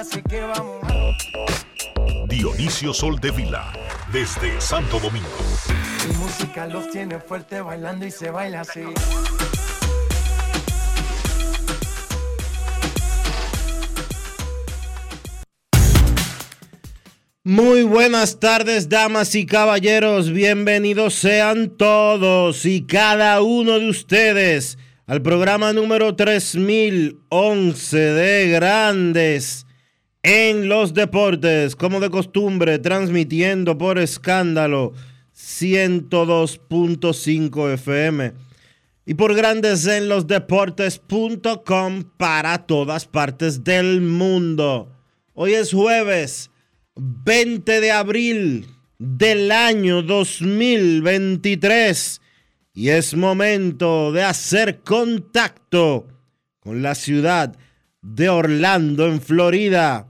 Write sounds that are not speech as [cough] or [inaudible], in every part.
Así que vamos. Dionisio Soldevila, desde Santo Domingo. Mi música los tiene fuerte bailando y se baila así. Muy buenas tardes, damas y caballeros. Bienvenidos sean todos y cada uno de ustedes al programa número 3011 de Grandes en los Deportes, como de costumbre, transmitiendo por escándalo 102.5 FM y por Grandes en los Deportes.com para todas partes del mundo. Hoy es jueves 20 de abril del año 2023 y es momento de hacer contacto con la ciudad de Orlando, en Florida,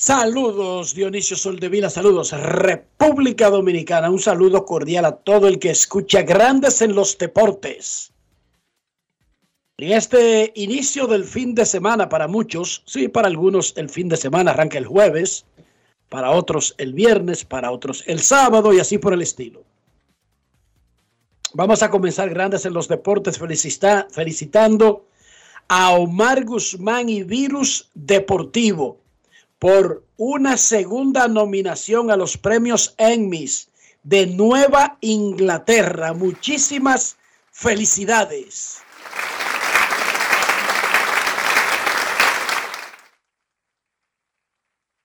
Saludos Dionisio Soldevila, saludos República Dominicana, un saludo cordial a todo el que escucha Grandes en los Deportes. En este inicio del fin de semana para muchos, sí, para algunos el fin de semana arranca el jueves, para otros el viernes, para otros el sábado y así por el estilo. Vamos a comenzar Grandes en los Deportes felicita- felicitando a Omar Guzmán y Virus Deportivo por una segunda nominación a los premios Emmys de Nueva Inglaterra. Muchísimas felicidades.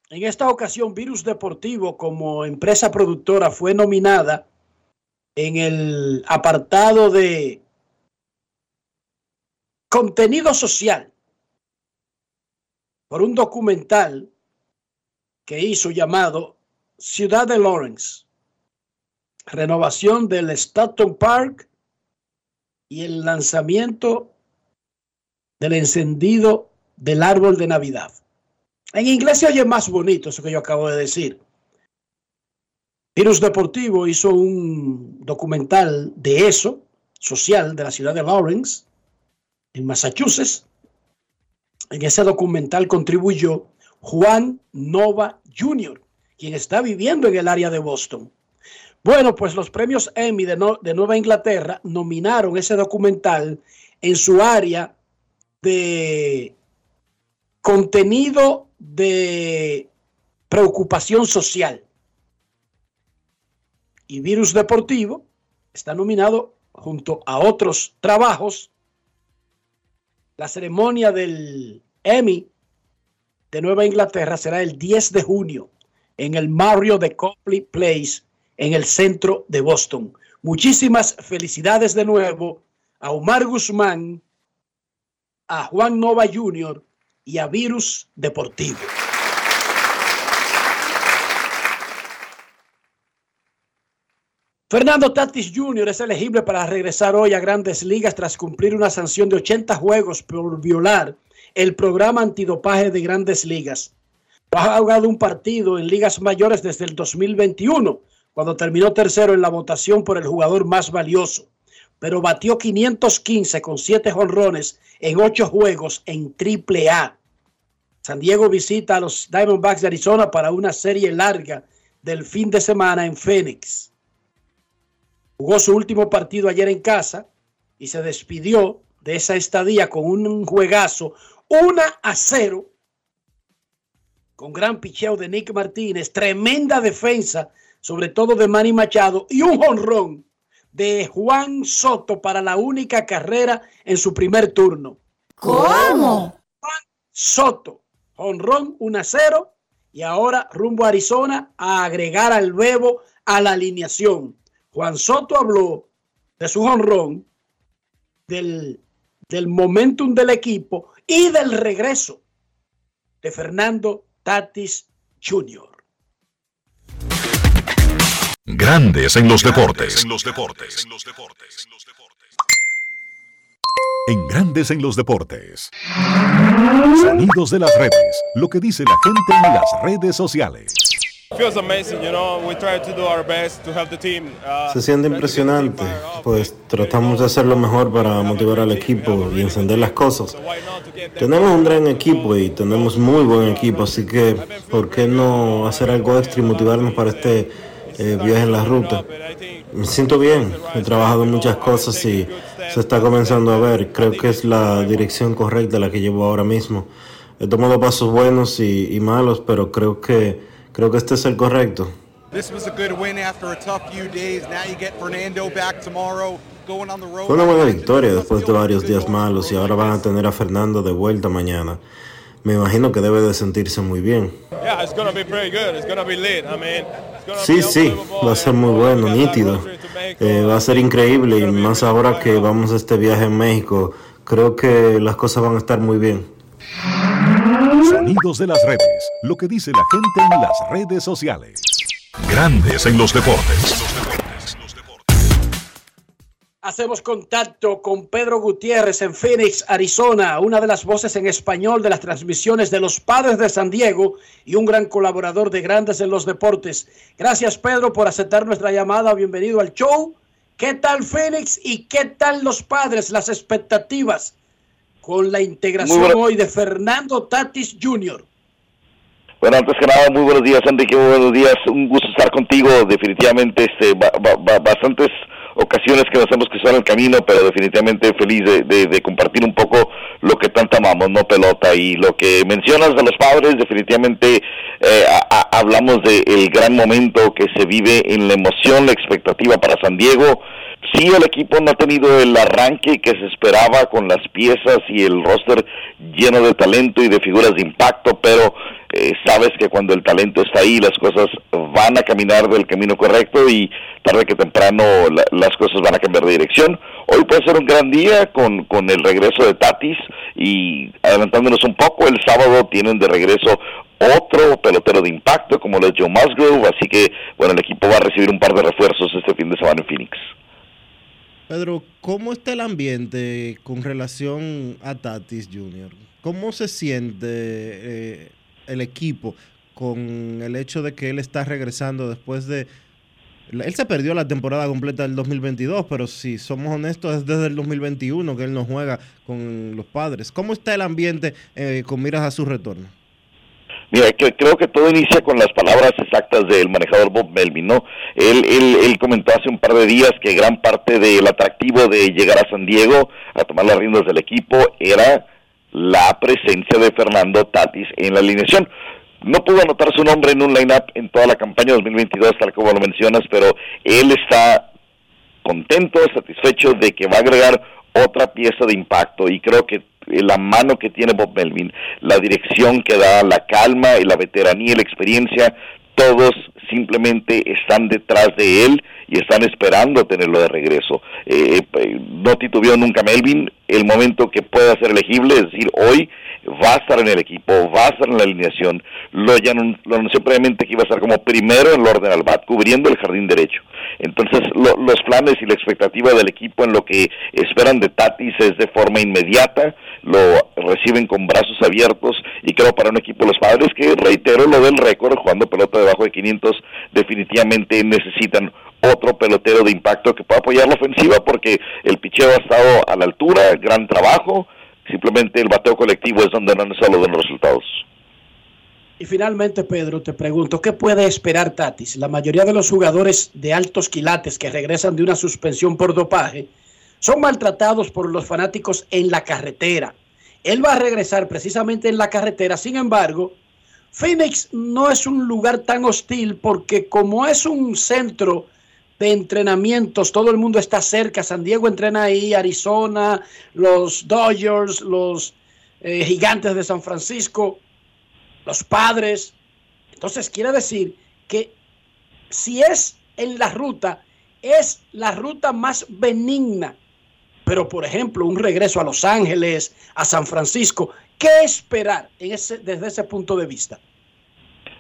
En esta ocasión, Virus Deportivo, como empresa productora, fue nominada en el apartado de contenido social por un documental que hizo llamado Ciudad de Lawrence, renovación del Stanton Park y el lanzamiento del encendido del árbol de Navidad. En inglés se oye más bonito eso que yo acabo de decir. Virus Deportivo hizo un documental de eso, social, de la ciudad de Lawrence, en Massachusetts. En ese documental contribuyó Juan Nova Jr., quien está viviendo en el área de Boston. Bueno, pues los premios Emmy de, de Nueva Inglaterra nominaron ese documental en su área de contenido de preocupación social. Y Virus Deportivo está nominado junto a otros trabajos. La ceremonia del Emmy de Nueva Inglaterra será el 10 de junio en el Mario de Copley Place en el centro de Boston. Muchísimas felicidades de nuevo a Omar Guzmán, a Juan Nova Jr. y a Virus Deportivo. Fernando Tatis Jr. es elegible para regresar hoy a grandes ligas tras cumplir una sanción de 80 juegos por violar el programa antidopaje de grandes ligas. Ha jugado un partido en ligas mayores desde el 2021, cuando terminó tercero en la votación por el jugador más valioso, pero batió 515 con 7 jonrones en 8 juegos en Triple A. San Diego visita a los Diamondbacks de Arizona para una serie larga del fin de semana en Phoenix. Jugó su último partido ayer en casa y se despidió de esa estadía con un juegazo 1 a 0 con gran picheo de Nick Martínez, tremenda defensa, sobre todo de Manny Machado y un jonrón de Juan Soto para la única carrera en su primer turno. ¿Cómo? Juan Soto honrón 1 a 0 y ahora rumbo a Arizona a agregar al Bebo a la alineación. Juan Soto habló de su honrón, del, del momentum del equipo y del regreso de Fernando Tatis Jr. Grandes en los deportes. En los deportes. En Grandes en los deportes. Sonidos de las redes. Lo que dice la gente en las redes sociales. Se siente impresionante, pues tratamos de hacer lo mejor para motivar al equipo y encender las cosas. Tenemos un gran equipo y tenemos muy buen equipo, así que ¿por qué no hacer algo extra y motivarnos para este eh, viaje en la ruta? Me siento bien, he trabajado en muchas cosas y se está comenzando a ver. Creo que es la dirección correcta la que llevo ahora mismo. He tomado pasos buenos y, y malos, pero creo que, creo que este es el correcto. Fue una buena victoria después de varios días malos y ahora van a tener a Fernando de vuelta mañana. Me imagino que debe de sentirse muy bien. Sí, sí, va a ser muy bueno, nítido. Eh, va a ser increíble y más ahora que vamos a este viaje en México, creo que las cosas van a estar muy bien. Sonidos de las redes. Lo que dice la gente en las redes sociales. Grandes en los deportes. Hacemos contacto con Pedro Gutiérrez en Phoenix, Arizona, una de las voces en español de las transmisiones de los Padres de San Diego y un gran colaborador de Grandes en los Deportes. Gracias Pedro por aceptar nuestra llamada. Bienvenido al show. ¿Qué tal Phoenix y qué tal los Padres? Las expectativas con la integración hoy de Fernando Tatis Jr. Bueno, antes que nada, muy buenos días, Enrique, muy buenos días. Un gusto estar contigo. Definitivamente, este, bastantes ocasiones que nos hemos cruzado en el camino, pero definitivamente feliz de, compartir un poco lo que tanto amamos, no pelota. Y lo que mencionas de los padres, definitivamente eh, hablamos del gran momento que se vive en la emoción, la expectativa para San Diego. Sí, el equipo no ha tenido el arranque que se esperaba con las piezas y el roster lleno de talento y de figuras de impacto, pero eh, sabes que cuando el talento está ahí, las cosas van a caminar del camino correcto y tarde que temprano las cosas van a cambiar de dirección. Hoy puede ser un gran día con, con el regreso de Tatis y adelantándonos un poco, el sábado tienen de regreso otro pelotero de impacto como lo es Joe Musgrove, así que bueno, el equipo va a recibir un par de refuerzos este fin de semana en Phoenix. Pedro, ¿cómo está el ambiente con relación a Tatis Jr.? ¿Cómo se siente eh, el equipo con el hecho de que él está regresando después de... Él se perdió la temporada completa del 2022, pero si somos honestos es desde el 2021 que él no juega con los padres. ¿Cómo está el ambiente eh, con miras a su retorno? Mira, creo que todo inicia con las palabras exactas del manejador Bob Melvin, ¿no? Él, él, él, comentó hace un par de días que gran parte del atractivo de llegar a San Diego a tomar las riendas del equipo era la presencia de Fernando Tatis en la alineación. No pudo anotar su nombre en un line-up en toda la campaña 2022, tal como lo mencionas, pero él está contento, satisfecho de que va a agregar otra pieza de impacto. Y creo que la mano que tiene Bob Melvin, la dirección que da, la calma y la veteranía y la experiencia, todos simplemente están detrás de él y están esperando tenerlo de regreso. Eh, eh, no titubeó nunca Melvin, el momento que pueda ser elegible, es decir, hoy va a estar en el equipo, va a estar en la alineación, lo, ya lo anunció previamente que iba a estar como primero en el orden al bat, cubriendo el jardín derecho. Entonces, los planes y la expectativa del equipo en lo que esperan de Tatis es de forma inmediata, lo reciben con brazos abiertos y creo para un equipo de los padres que reitero lo del récord jugando pelota debajo de 500 definitivamente necesitan otro pelotero de impacto que pueda apoyar la ofensiva porque el picheo ha estado a la altura, gran trabajo, simplemente el bateo colectivo es donde no han estado los resultados. Y finalmente, Pedro, te pregunto, ¿qué puede esperar Tatis? La mayoría de los jugadores de altos quilates que regresan de una suspensión por dopaje son maltratados por los fanáticos en la carretera. Él va a regresar precisamente en la carretera, sin embargo, Phoenix no es un lugar tan hostil porque como es un centro de entrenamientos, todo el mundo está cerca, San Diego entrena ahí, Arizona, los Dodgers, los eh, gigantes de San Francisco, los padres. Entonces quiere decir que si es en la ruta, es la ruta más benigna. Pero, por ejemplo, un regreso a Los Ángeles, a San Francisco, ¿qué esperar en ese, desde ese punto de vista?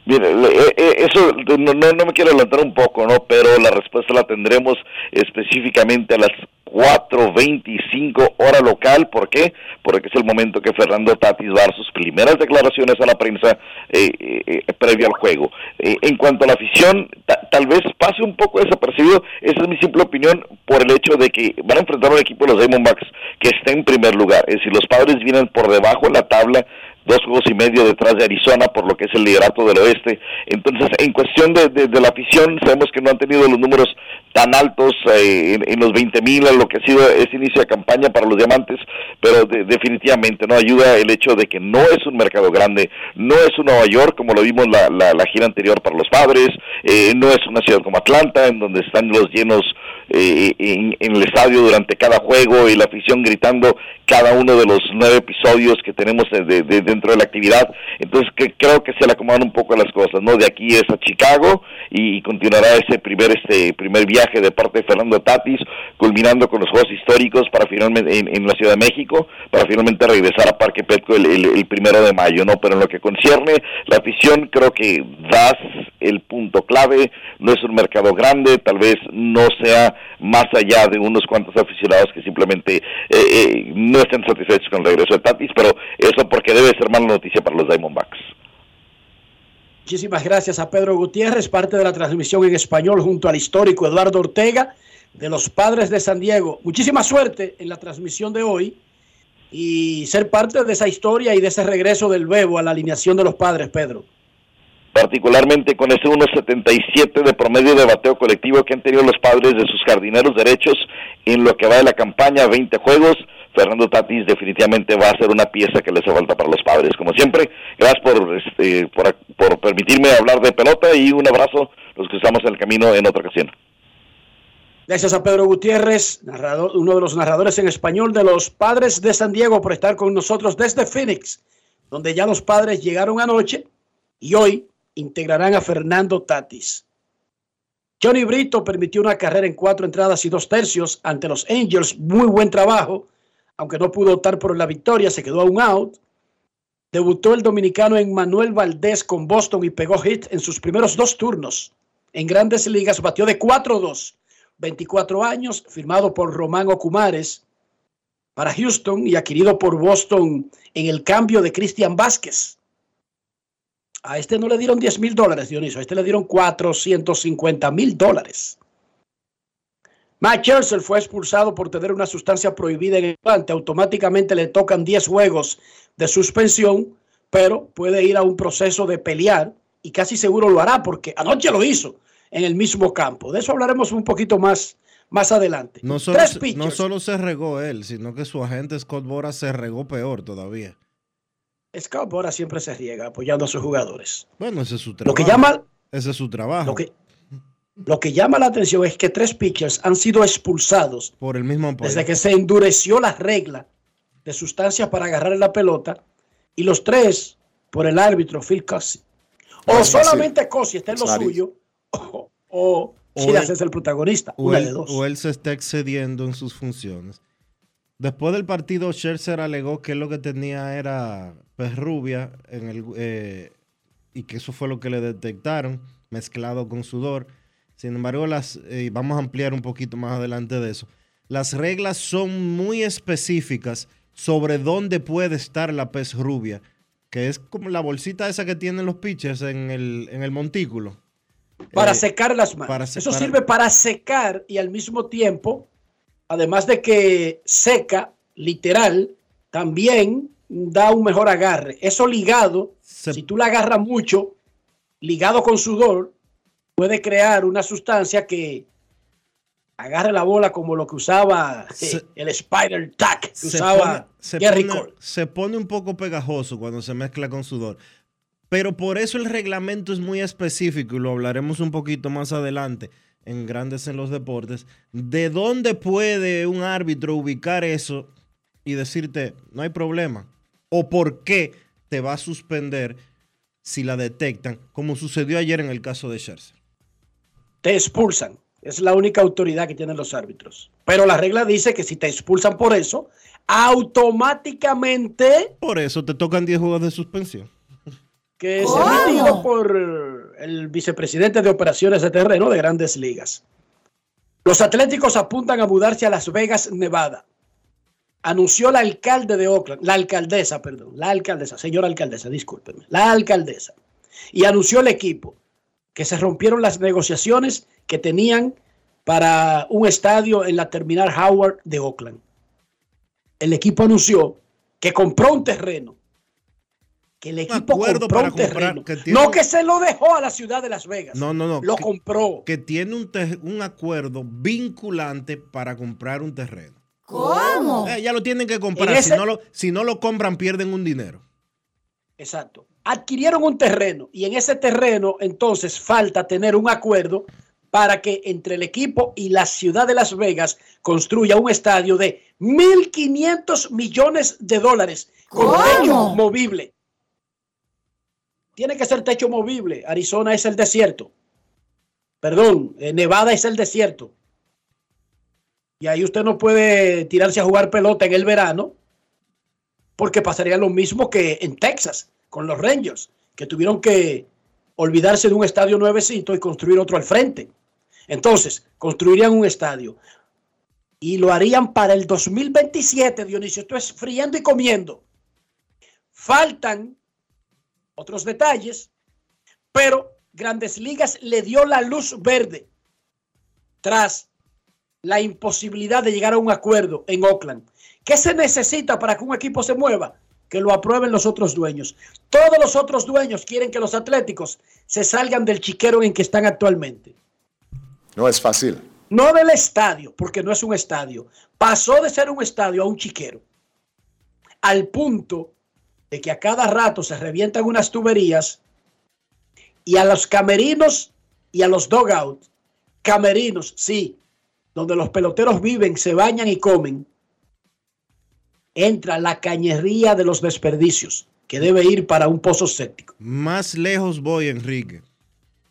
Mire, eh, eh, eso no, no, me quiero adelantar un poco, ¿no? Pero la respuesta la tendremos específicamente a las 4.25 hora local. ¿Por qué? Porque es el momento que Fernando Tatis va a dar sus primeras declaraciones a la prensa eh, eh, previo al juego. en cuanto a la afición, tal vez pase un poco desapercibido. Esa es mi simple opinión por el hecho de que van a enfrentar un equipo de los Diamondbacks que está en primer lugar. Es decir, los padres vienen por debajo en la tabla dos juegos y medio detrás de Arizona por lo que es el liderato del oeste. Entonces, en cuestión de, de, la afición, sabemos que no han tenido los números tan altos eh, en, los 20 mil, lo que ha sido ese inicio de campaña para los diamantes, pero definitivamente no ayuda el hecho de que no es un mercado grande, no es un Nueva York como lo vimos la, la, gira anterior para los padres, eh, no es una ciudad como Atlanta, en donde están los llenos eh, en, el estadio durante cada juego y la afición gritando cada uno de los nueve episodios que tenemos de, dentro de la actividad. Entonces que, creo que se le acomodan un poco las cosas, ¿no? De aquí es a Chicago y, continuará ese primer este primer viaje de parte de Fernando Tatis, culminando con los Juegos Históricos para finalmente en, la Ciudad de México, para finalmente regresar a Parque Petco el, el, primero de mayo, ¿no? Pero en lo que concierne la afición, creo que das el punto clave, no es un mercado grande, tal vez no sea más allá de unos cuantos aficionados que simplemente eh, eh, no estén satisfechos con el regreso de Tatis, pero eso porque debe ser mala noticia para los Diamondbacks. Muchísimas gracias a Pedro Gutiérrez, parte de la transmisión en español junto al histórico Eduardo Ortega de los Padres de San Diego. Muchísima suerte en la transmisión de hoy y ser parte de esa historia y de ese regreso del Bebo a la alineación de los Padres, Pedro particularmente con ese 1.77 de promedio de bateo colectivo que han tenido los padres de sus jardineros derechos en lo que va de la campaña, 20 juegos. Fernando Tatis definitivamente va a ser una pieza que les hace falta para los padres. Como siempre, gracias por, este, por, por permitirme hablar de pelota y un abrazo los que estamos en el camino en otra ocasión. Gracias a Pedro Gutiérrez, narrador, uno de los narradores en español de los Padres de San Diego, por estar con nosotros desde Phoenix, donde ya los padres llegaron anoche y hoy integrarán a Fernando Tatis. Johnny Brito permitió una carrera en cuatro entradas y dos tercios ante los Angels. Muy buen trabajo, aunque no pudo optar por la victoria, se quedó a un out. Debutó el dominicano en Manuel Valdés con Boston y pegó hit en sus primeros dos turnos. En grandes ligas batió de 4-2, 24 años, firmado por Román Ocumares para Houston y adquirido por Boston en el cambio de Cristian Vázquez. A este no le dieron 10 mil dólares, Dionisio. A este le dieron 450 mil dólares. Matt Scherzer fue expulsado por tener una sustancia prohibida en el plante. Automáticamente le tocan 10 juegos de suspensión, pero puede ir a un proceso de pelear y casi seguro lo hará porque anoche lo hizo en el mismo campo. De eso hablaremos un poquito más, más adelante. No solo, se, no solo se regó él, sino que su agente Scott Bora se regó peor todavía. Scott ahora siempre se riega apoyando a sus jugadores. Bueno, ese es su trabajo. Lo que llama, ese es su trabajo. Lo que, lo que llama la atención es que tres pitchers han sido expulsados por el mismo desde que se endureció la regla de sustancias para agarrar la pelota y los tres por el árbitro Phil Cossey. O solamente Cossey está en lo suyo o, o, es el protagonista. O él, o él se está excediendo en sus funciones. Después del partido, Scherzer alegó que lo que tenía era pez rubia en el, eh, y que eso fue lo que le detectaron, mezclado con sudor. Sin embargo, las, eh, vamos a ampliar un poquito más adelante de eso. Las reglas son muy específicas sobre dónde puede estar la pez rubia, que es como la bolsita esa que tienen los pitchers en el, en el montículo. Para Eh, secar las manos. para Eso para- sirve para secar y al mismo tiempo, además de que seca, literal, también da un mejor agarre. Eso ligado, Se- si tú la agarras mucho, ligado con sudor, puede crear una sustancia que agarre la bola como lo que usaba eh, el Spider Tack que se usaba pone, Gary pone- Cole. se pone un poco pegajoso cuando se mezcla con sudor. Pero por eso el reglamento es muy específico y lo hablaremos un poquito más adelante en Grandes en los Deportes. ¿De dónde puede un árbitro ubicar eso y decirte, no hay problema? ¿O por qué te va a suspender si la detectan, como sucedió ayer en el caso de Scherzer? te expulsan. Es la única autoridad que tienen los árbitros. Pero la regla dice que si te expulsan por eso, automáticamente Por eso te tocan 10 juegos de suspensión. que se emitido por el vicepresidente de operaciones de terreno de grandes ligas. Los Atléticos apuntan a mudarse a Las Vegas, Nevada. Anunció la alcalde de Oakland, la alcaldesa, perdón, la alcaldesa, señora alcaldesa, discúlpeme, la alcaldesa. Y anunció el equipo que se rompieron las negociaciones que tenían para un estadio en la terminal Howard de Oakland. El equipo anunció que compró un terreno. Que el equipo acuerdo compró para un comprar, terreno. que tiene no que se lo dejó a la ciudad de Las Vegas. No, no, no. Lo que- compró. que tiene un, te- un acuerdo vinculante para comprar un terreno. ¿Cómo? Eh, ya lo tienen que comprar. Si, no lo, si no lo compran, pierden un dinero. Exacto. Adquirieron un terreno y en ese terreno entonces falta tener un acuerdo para que entre el equipo y la ciudad de Las Vegas construya un estadio de 1.500 millones de dólares con movible. Tiene que ser techo movible. Arizona es el desierto. Perdón, eh, Nevada es el desierto. Y ahí usted no puede tirarse a jugar pelota en el verano porque pasaría lo mismo que en Texas con los Rangers, que tuvieron que olvidarse de un estadio nuevecito y construir otro al frente. Entonces, construirían un estadio y lo harían para el 2027, Dionisio. Esto es friendo y comiendo. Faltan otros detalles, pero Grandes Ligas le dio la luz verde tras la imposibilidad de llegar a un acuerdo en Oakland. ¿Qué se necesita para que un equipo se mueva? Que lo aprueben los otros dueños. Todos los otros dueños quieren que los atléticos se salgan del chiquero en que están actualmente. No es fácil. No del estadio, porque no es un estadio. Pasó de ser un estadio a un chiquero. Al punto de que a cada rato se revientan unas tuberías y a los camerinos y a los dogouts, camerinos, sí, donde los peloteros viven, se bañan y comen, entra la cañería de los desperdicios que debe ir para un pozo séptico. Más lejos voy, Enrique.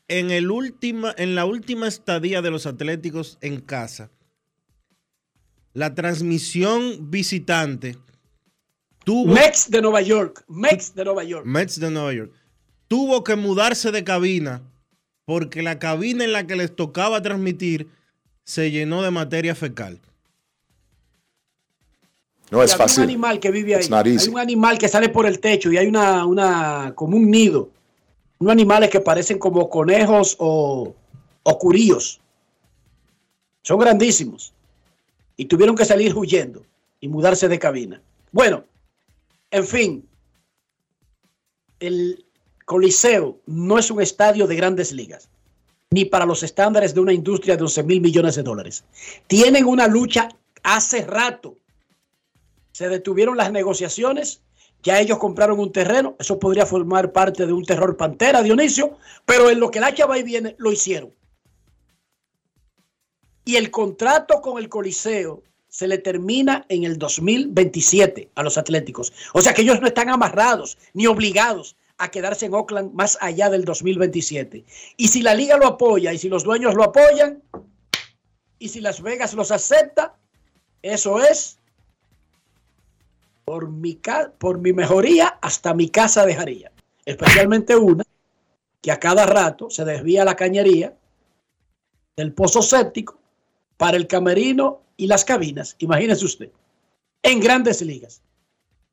En, el última, en la última estadía de los Atléticos en casa, la transmisión visitante tuvo Mex de Nueva York, Mex de Nueva York. Mets de Nueva York tuvo que mudarse de cabina porque la cabina en la que les tocaba transmitir se llenó de materia fecal. No es fácil. un animal que vive ahí. Hay un animal que sale por el techo y hay una, una como un nido. Unos animales que parecen como conejos o, o curíos. Son grandísimos. Y tuvieron que salir huyendo y mudarse de cabina. Bueno, en fin. El Coliseo no es un estadio de grandes ligas, ni para los estándares de una industria de 11 mil millones de dólares. Tienen una lucha hace rato se detuvieron las negociaciones, ya ellos compraron un terreno, eso podría formar parte de un terror pantera, Dionisio, pero en lo que la chava y viene, lo hicieron. Y el contrato con el Coliseo se le termina en el 2027 a los Atléticos. O sea que ellos no están amarrados ni obligados a quedarse en Oakland más allá del 2027. Y si la liga lo apoya y si los dueños lo apoyan y si Las Vegas los acepta, eso es por mi, por mi mejoría hasta mi casa dejaría. Especialmente una que a cada rato se desvía la cañería del pozo séptico para el camerino y las cabinas. Imagínese usted. En grandes ligas.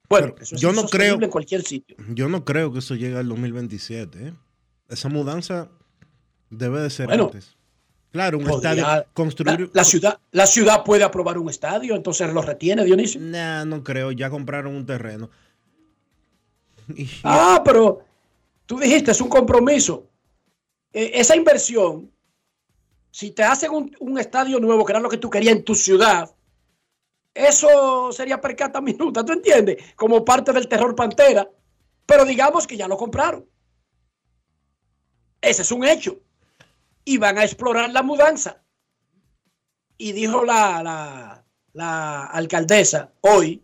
Bueno, eso es yo no insostenible creo- en cualquier sitio. Yo no creo que eso llegue al 2027. ¿eh? Esa mudanza debe de ser Bueno, antes. Claro, un Podría- estadio. Construir. la, la ciudad, la ciudad puede aprobar un estadio, entonces lo retiene, Dionisio. Nah, no creo. Ya compraron un terreno. [laughs] Y- Ah, pero tú dijiste, es un compromiso. Eh, esa inversión, si te hacen un, estadio nuevo, que era lo que tú querías en tu ciudad, eso sería percata [laughs] minuta, ¿tú entiendes? Como parte del terror pantera. Pero digamos que ya lo compraron. Ese es un hecho. Y van a explorar la mudanza. Y dijo la, alcaldesa hoy,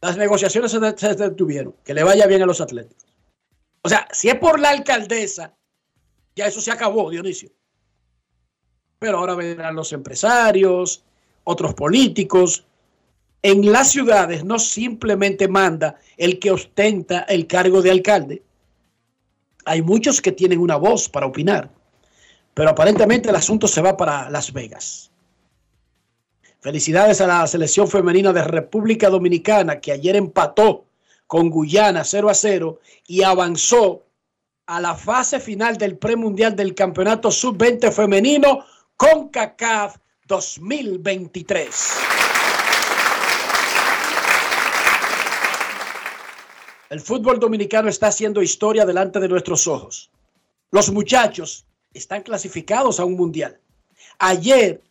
las negociaciones se, de- se detuvieron. Que le vaya bien a los atletas. O sea, si es por la alcaldesa, ya eso se acabó, Dionisio. Pero ahora vendrán los empresarios, otros políticos. En las ciudades no simplemente manda el que ostenta el cargo de alcalde. Hay muchos que tienen una voz para opinar. Pero aparentemente el asunto se va para Las Vegas. Felicidades a la selección femenina de República Dominicana que ayer empató con Guyana 0 a 0 y avanzó a la fase final del premundial del Campeonato Sub-20 femenino con CACAF 2023. El fútbol dominicano está haciendo historia delante de nuestros ojos. Los muchachos están clasificados a un mundial. Ayer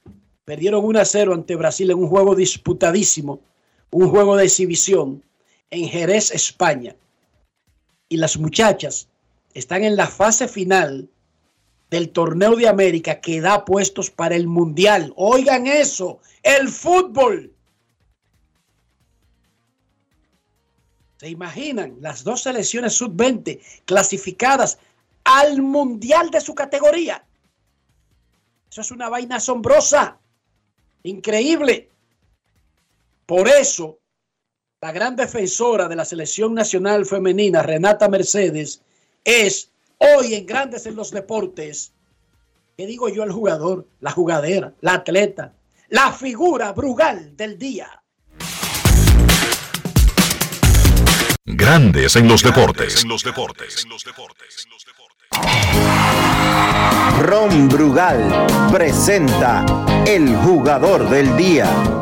perdieron 1 a 0 ante Brasil en un juego disputadísimo, un juego de exhibición en Jerez, España. Y las muchachas están en la fase final del torneo de América que da puestos para el mundial. Oigan eso, el fútbol. ¿Se imaginan las dos selecciones sub-20 clasificadas al mundial de su categoría? Eso es una vaina asombrosa, increíble. Por eso, la gran defensora de la selección nacional femenina, Renata Mercedes, es hoy en Grandes en los Deportes, ¿qué digo yo el jugador, la jugadera, la atleta, la figura brugal del día? Grandes en los deportes. En los deportes. Ron Brugal presenta el jugador del día.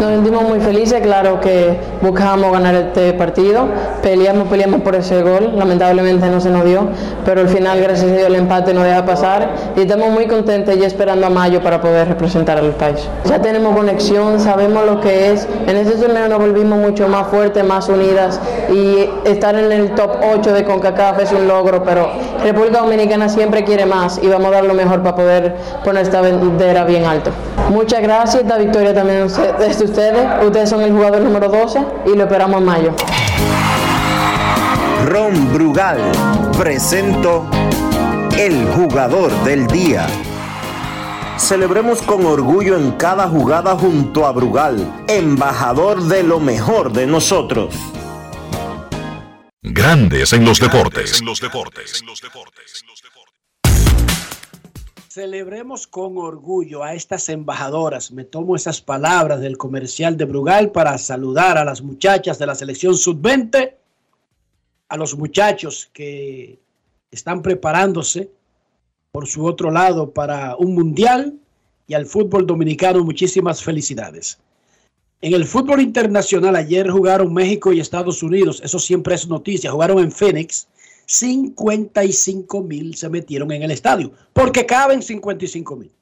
Nos sentimos muy felices, claro que buscábamos ganar este partido, peleamos, peleamos por ese gol, lamentablemente no se nos dio, pero al final gracias a Dios el empate nos deja pasar. Y estamos muy contentos y esperando a mayo para poder representar al país. Ya tenemos conexión, sabemos lo que es, en este torneo nos volvimos mucho más fuertes, más unidas. Y estar en el top 8 de CONCACAF es un logro, pero República Dominicana siempre quiere más y vamos a dar lo mejor para poder poner esta bandera bien alto. Muchas gracias, esta victoria también es [laughs] de ustedes, ustedes son el jugador número 12 y lo esperamos en mayo. Ron Brugal presento el jugador del día. Celebremos con orgullo en cada jugada junto a Brugal, embajador de lo mejor de nosotros. Grandes en los deportes. En los deportes. Celebremos con orgullo a estas embajadoras. Me tomo esas palabras del comercial de Brugal para saludar a las muchachas de la selección sub-20, a los muchachos que están preparándose por su otro lado para un mundial y al fútbol dominicano muchísimas felicidades. En el fútbol internacional ayer jugaron México y Estados Unidos, eso siempre es noticia, jugaron en Phoenix, 55 mil se metieron en el estadio, porque caben 55 mil.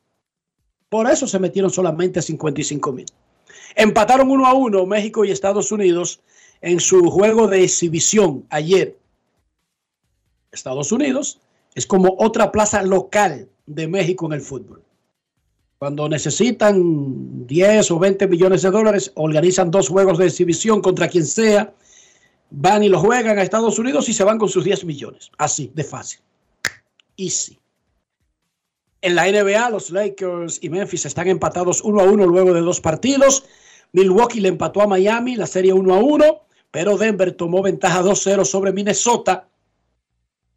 Por eso se metieron solamente 55 mil. Empataron uno a uno México y Estados Unidos en su juego de exhibición ayer. Estados Unidos es como otra plaza local de México en el fútbol. Cuando necesitan 10 o 20 millones de dólares, organizan dos juegos de exhibición contra quien sea, van y lo juegan a Estados Unidos y se van con sus 10 millones. Así, de fácil. Easy. En la NBA, los Lakers y Memphis están empatados 1 a 1 luego de dos partidos. Milwaukee le empató a Miami la serie 1 a 1, pero Denver tomó ventaja 2-0 sobre Minnesota.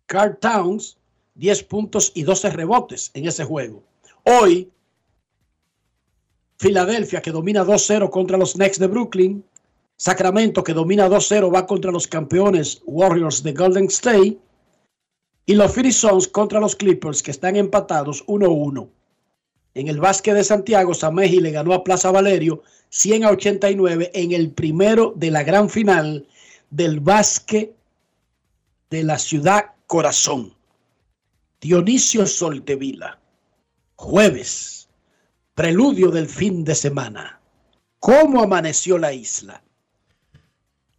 Carl Towns, 10 puntos y 12 rebotes en ese juego. Hoy, Filadelfia, que domina 2-0 contra los Knicks de Brooklyn, Sacramento, que domina 2-0, va contra los campeones Warriors de Golden State. Y los Phoenix Suns contra los Clippers, que están empatados 1-1. En el básquet de Santiago, Sameji le ganó a Plaza Valerio 100 a 89 en el primero de la gran final del básquet de la ciudad corazón. Dionisio Soltevila, jueves, preludio del fin de semana. ¿Cómo amaneció la isla?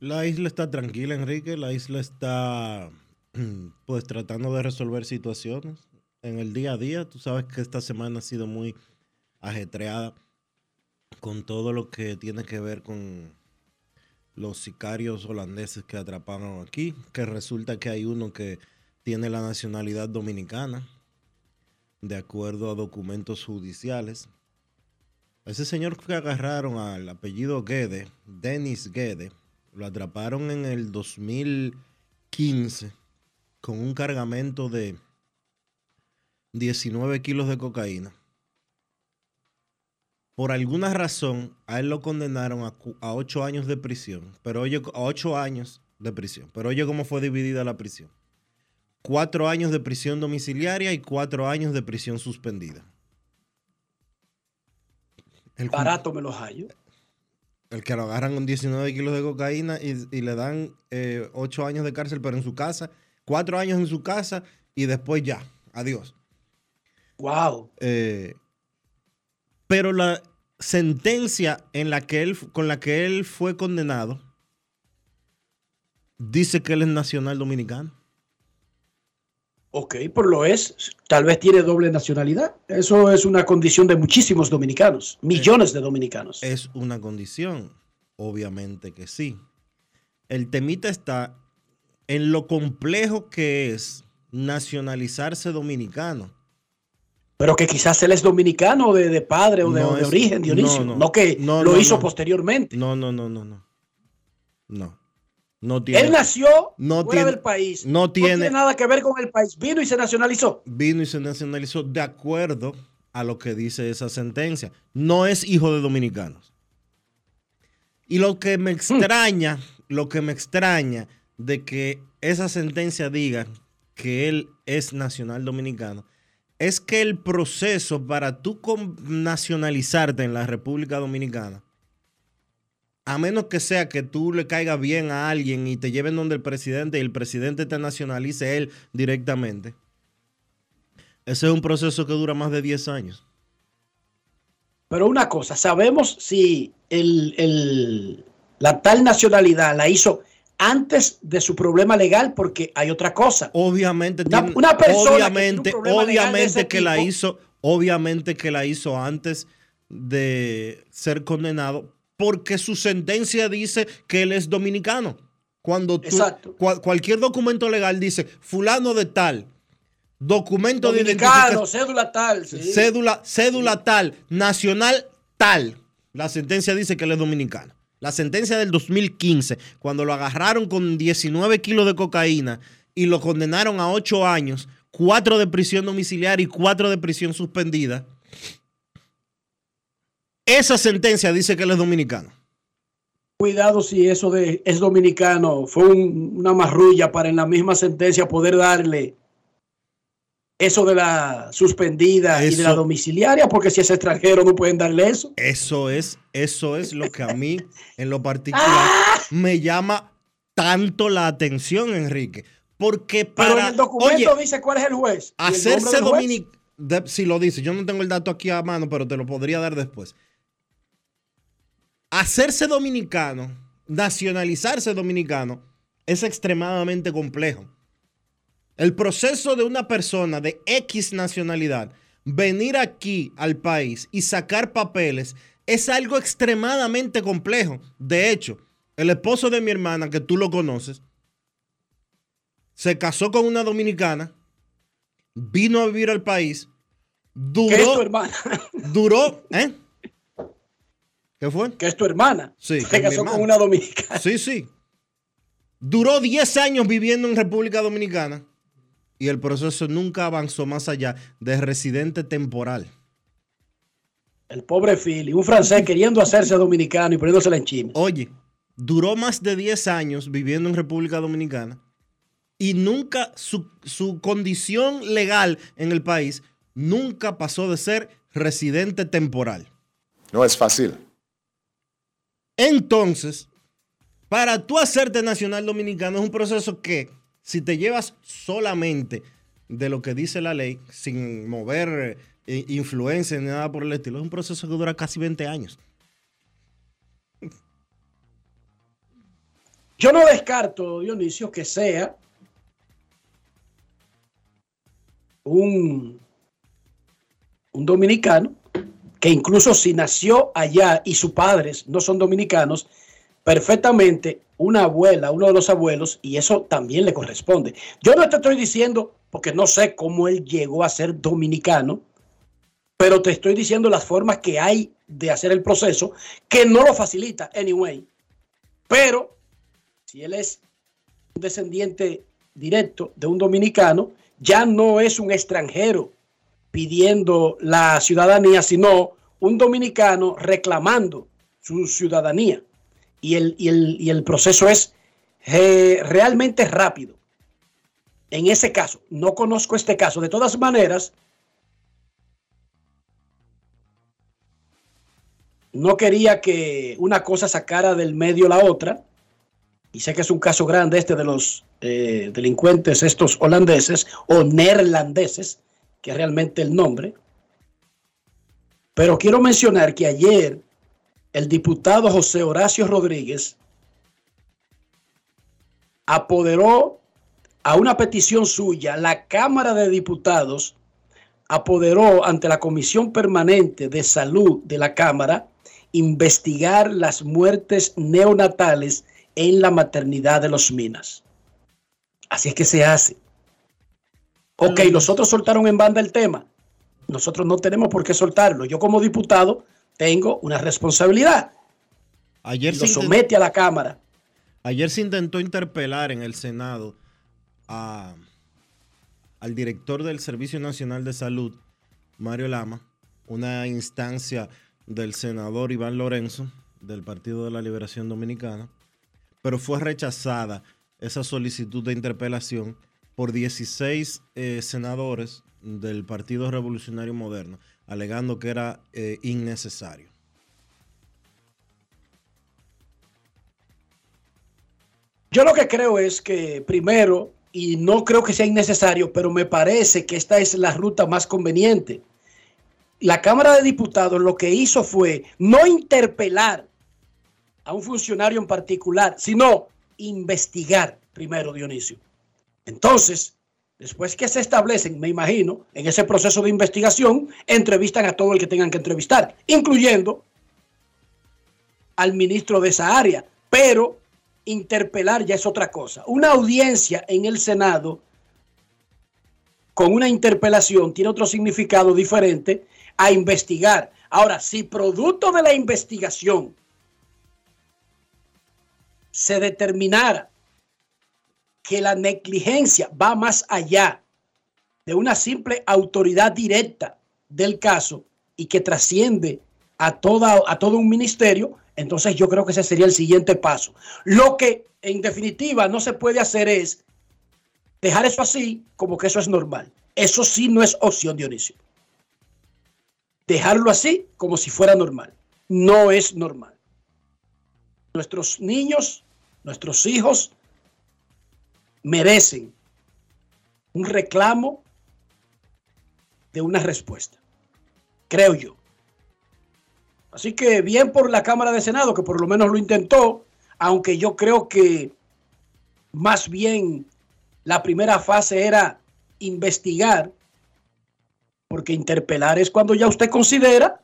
La isla está tranquila, Enrique. La isla está [clears throat] pues tratando de resolver situaciones en el día a día. Tú sabes que esta semana ha sido muy ajetreada con todo lo que tiene que ver con los sicarios holandeses que atraparon aquí, que resulta que hay uno que tiene la nacionalidad dominicana, de acuerdo a documentos judiciales. Ese señor que agarraron al apellido Guede, Dennis Guede, lo atraparon en el 2015 con un cargamento de 19 kilos de cocaína. Por alguna razón, a él lo condenaron a, a 8 años de prisión, pero oye, a 8 años de prisión. Pero oye cómo fue dividida la prisión. 4 años de prisión domiciliaria y 4 años de prisión suspendida. El barato me los hallo. El que lo agarran con 19 kilos de cocaína y, y le dan eh, 8 años de cárcel, pero en su casa cuatro años en su casa y después ya, adiós. Wow. Eh, pero la sentencia en la que él, con la que él fue condenado dice que él es nacional dominicano. Ok, por lo es. Tal vez tiene doble nacionalidad. Eso es una condición de muchísimos dominicanos, millones de dominicanos. Es una condición, obviamente que sí. El temita está en lo complejo que es nacionalizarse dominicano. Pero que quizás él es dominicano de, de padre o de, no de es, origen, Dionisio. No, no, no que lo hizo posteriormente. No, no, no, no, no. No. No tiene, él nació no fuera tiene, del país. No tiene, no tiene nada que ver con el país. Vino y se nacionalizó. Vino y se nacionalizó de acuerdo a lo que dice esa sentencia. No es hijo de dominicanos. Y lo que me extraña, hmm. lo que me extraña de que esa sentencia diga que él es nacional dominicano, es que el proceso para tú nacionalizarte en la República Dominicana, a menos que sea que tú le caiga bien a alguien y te lleven donde el presidente y el presidente te nacionalice él directamente, ese es un proceso que dura más de 10 años. Pero una cosa, sabemos si el, el, la tal nacionalidad la hizo antes de su problema legal porque hay otra cosa. Obviamente una, tiene, una persona obviamente, que obviamente que tipo, la hizo, obviamente que la hizo antes de ser condenado porque su sentencia dice que él es dominicano. Cuando tú, cual, cualquier documento legal dice fulano de tal, documento dominicano, de cédula tal, sí. cédula, cédula sí. tal, nacional tal. La sentencia dice que él es dominicano. La sentencia del 2015, cuando lo agarraron con 19 kilos de cocaína y lo condenaron a 8 años, 4 de prisión domiciliaria y 4 de prisión suspendida. Esa sentencia dice que él es dominicano. Cuidado si eso de es dominicano fue un, una marrulla para en la misma sentencia poder darle eso de la suspendida eso, y de la domiciliaria, porque si es extranjero no pueden darle eso. Eso es, eso es lo que a mí [laughs] en lo particular me llama tanto la atención, Enrique. Porque para. Pero en el documento oye, dice cuál es el juez. Hacerse dominicano. Si lo dice, yo no tengo el dato aquí a mano, pero te lo podría dar después. Hacerse dominicano, nacionalizarse dominicano, es extremadamente complejo. El proceso de una persona de X nacionalidad venir aquí al país y sacar papeles es algo extremadamente complejo. De hecho, el esposo de mi hermana, que tú lo conoces, se casó con una dominicana, vino a vivir al país, duró. ¿Qué es tu hermana? Duró, [laughs] ¿eh? ¿Qué fue? Que es tu hermana. Sí. Se casó con una dominicana. Sí, sí. Duró 10 años viviendo en República Dominicana y el proceso nunca avanzó más allá de residente temporal. El pobre Philly, un francés queriendo hacerse dominicano y poniéndosela en China. Oye, duró más de 10 años viviendo en República Dominicana y nunca su, su condición legal en el país nunca pasó de ser residente temporal. No es fácil. Entonces, para tú hacerte nacional dominicano es un proceso que si te llevas solamente de lo que dice la ley, sin mover eh, influencia ni nada por el estilo, es un proceso que dura casi 20 años. Yo no descarto, Dionisio, que sea un, un dominicano que incluso si nació allá y sus padres no son dominicanos, perfectamente una abuela, uno de los abuelos, y eso también le corresponde. Yo no te estoy diciendo, porque no sé cómo él llegó a ser dominicano, pero te estoy diciendo las formas que hay de hacer el proceso, que no lo facilita, anyway. Pero si él es un descendiente directo de un dominicano, ya no es un extranjero pidiendo la ciudadanía, sino un dominicano reclamando su ciudadanía. Y el, y el, y el proceso es eh, realmente rápido. En ese caso, no conozco este caso. De todas maneras, no quería que una cosa sacara del medio la otra. Y sé que es un caso grande este de los eh, delincuentes, estos holandeses o neerlandeses, que es realmente el nombre. Pero quiero mencionar que ayer el diputado José Horacio Rodríguez apoderó a una petición suya, la Cámara de Diputados apoderó ante la Comisión Permanente de Salud de la Cámara investigar las muertes neonatales en la maternidad de los Minas. Así es que se hace. Ok, los otros soltaron en banda el tema. Nosotros no tenemos por qué soltarlo. Yo como diputado tengo una responsabilidad. Ayer lo somete a la Cámara. Ayer se intentó interpelar en el Senado a, al director del Servicio Nacional de Salud, Mario Lama, una instancia del senador Iván Lorenzo, del Partido de la Liberación Dominicana, pero fue rechazada esa solicitud de interpelación por 16 eh, senadores del Partido Revolucionario Moderno, alegando que era eh, innecesario. Yo lo que creo es que primero, y no creo que sea innecesario, pero me parece que esta es la ruta más conveniente. La Cámara de Diputados lo que hizo fue no interpelar a un funcionario en particular, sino investigar primero, Dionisio. Entonces, después que se establecen, me imagino, en ese proceso de investigación, entrevistan a todo el que tengan que entrevistar, incluyendo al ministro de esa área. Pero interpelar ya es otra cosa. Una audiencia en el Senado con una interpelación tiene otro significado diferente a investigar. Ahora, si producto de la investigación se determinara que la negligencia va más allá de una simple autoridad directa del caso y que trasciende a, toda, a todo un ministerio, entonces yo creo que ese sería el siguiente paso. Lo que en definitiva no se puede hacer es dejar eso así como que eso es normal. Eso sí no es opción, Dionisio. Dejarlo así como si fuera normal. No es normal. Nuestros niños, nuestros hijos, merecen un reclamo de una respuesta, creo yo. Así que bien por la Cámara de Senado, que por lo menos lo intentó, aunque yo creo que más bien la primera fase era investigar, porque interpelar es cuando ya usted considera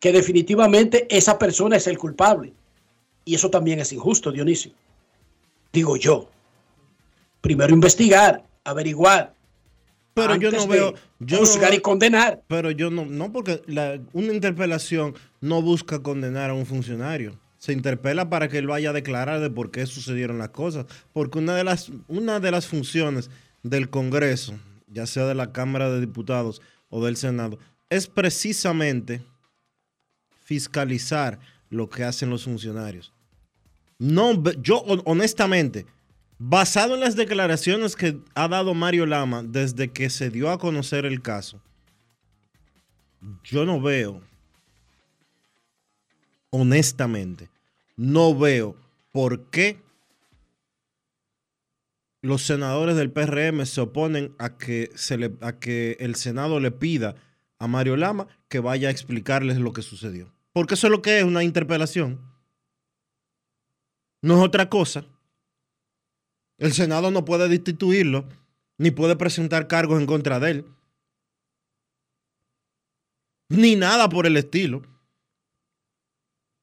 que definitivamente esa persona es el culpable. Y eso también es injusto, Dionisio digo yo. Primero investigar, averiguar. Pero yo no veo. Yo juzgar y condenar. Pero yo no, no porque una interpelación no busca condenar a un funcionario. Se interpela para que él vaya a declarar de por qué sucedieron las cosas. Porque una de las, una de las funciones del Congreso, ya sea de la Cámara de Diputados o del Senado, es precisamente fiscalizar lo que hacen los funcionarios No, yo honestamente, basado en las declaraciones que ha dado Mario Lama desde que se dio a conocer el caso, yo no veo, honestamente, no veo por qué los senadores del PRM se oponen a que, se le, a que el Senado le pida a Mario Lama que vaya a explicarles lo que sucedió. Porque eso es lo que es una interpelación. No es otra cosa. El Senado no puede destituirlo, ni puede presentar cargos en contra de él, ni nada por el estilo.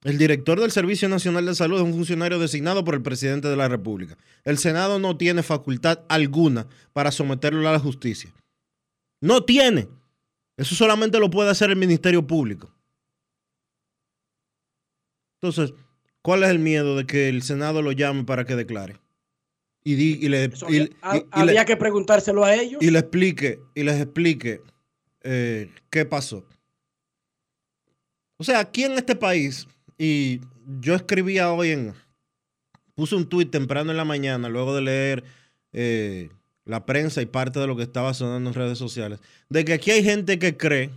El director del Servicio Nacional de Salud es un funcionario designado por el presidente de la República. El Senado no tiene facultad alguna para someterlo a la justicia. No tiene. Eso solamente lo puede hacer el Ministerio Público. Entonces, ¿cuál es el miedo de que el Senado lo llame para que declare? Y, le, había, que preguntárselo a ellos. Y le explique, y les explique eh, qué pasó. O sea, aquí en este país y yo escribía hoy en. Puse un tuit temprano en la mañana, luego de leer eh, la prensa y parte de lo que estaba sonando en redes sociales, de que aquí hay gente que cree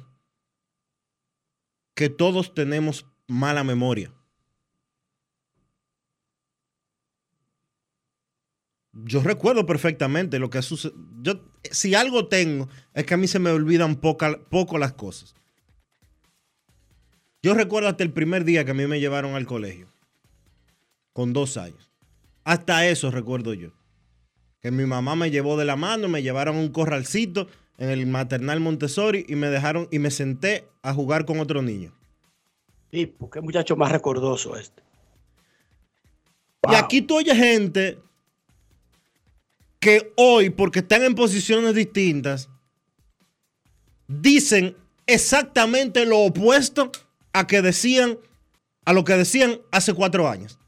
que todos tenemos mala memoria. Yo recuerdo perfectamente lo que sucedió. Yo, si algo tengo, es que a mí se me olvidan poco las cosas. Yo recuerdo hasta el primer día que a mí me llevaron al colegio, con dos años. Hasta eso recuerdo yo. Que mi mamá me llevó de la mano, me llevaron a un corralcito en el maternal Montessori y me dejaron y me senté a jugar con otro niño. Sí, porque muchacho más recordoso este. Y aquí tú oyes gente que hoy, porque están en posiciones distintas, dicen exactamente lo opuesto a que decían, a lo que decían hace cuatro años.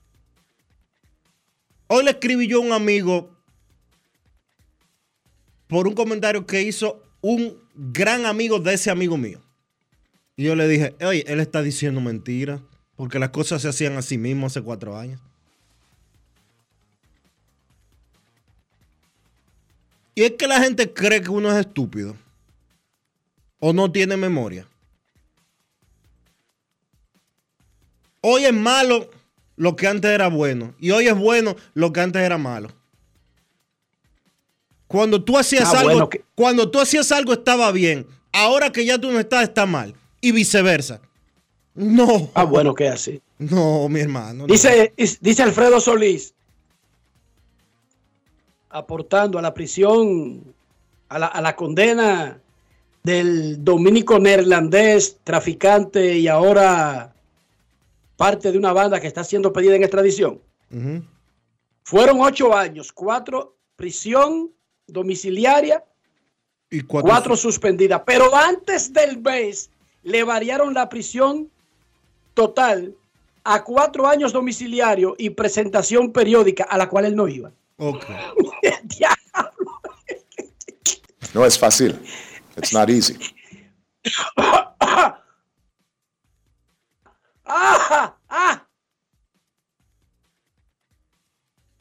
Hoy le escribí yo a un amigo por un comentario que hizo un gran amigo de ese amigo mío. Y yo le dije, oye, él está diciendo mentiras, porque las cosas se hacían así mismo hace cuatro años. Y es que la gente cree que uno es estúpido o no tiene memoria. Hoy es malo lo que antes era bueno. Y hoy es bueno lo que antes era malo. Cuando tú hacías algo, cuando tú hacías algo estaba bien. Ahora que ya tú no estás, está mal. Y viceversa. No. Ah, bueno, que así. No, mi hermano. Dice, dice Alfredo Solís, aportando a la prisión, a la, a la condena del dominico neerlandés, traficante y ahora parte de una banda que está siendo pedida en extradición. Fueron ocho años, cuatro prisión domiciliaria y cuatro, suspendidas. Pero antes del mes le variaron la prisión total a cuatro años domiciliario y presentación periódica a la cual él no iba. [laughs] no es fácil. It's not easy. ¡Ah! ¡Ah!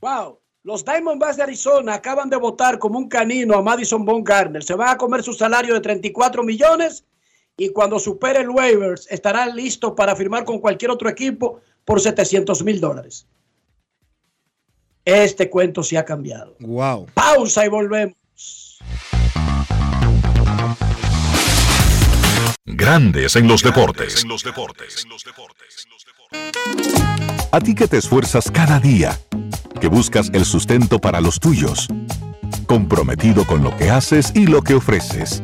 ¡Wow! Los Diamondbacks de Arizona acaban de votar como un canino a Madison Garner. Se va a comer su salario de 34 millones y cuando supere el waivers estará listo para firmar con cualquier otro equipo por 700 mil dólares. Este cuento sí ha cambiado. Wow. Pausa y volvemos. Grandes en los deportes. A ti que te esfuerzas cada día, que buscas el sustento para los tuyos, comprometido con lo que haces y lo que ofreces.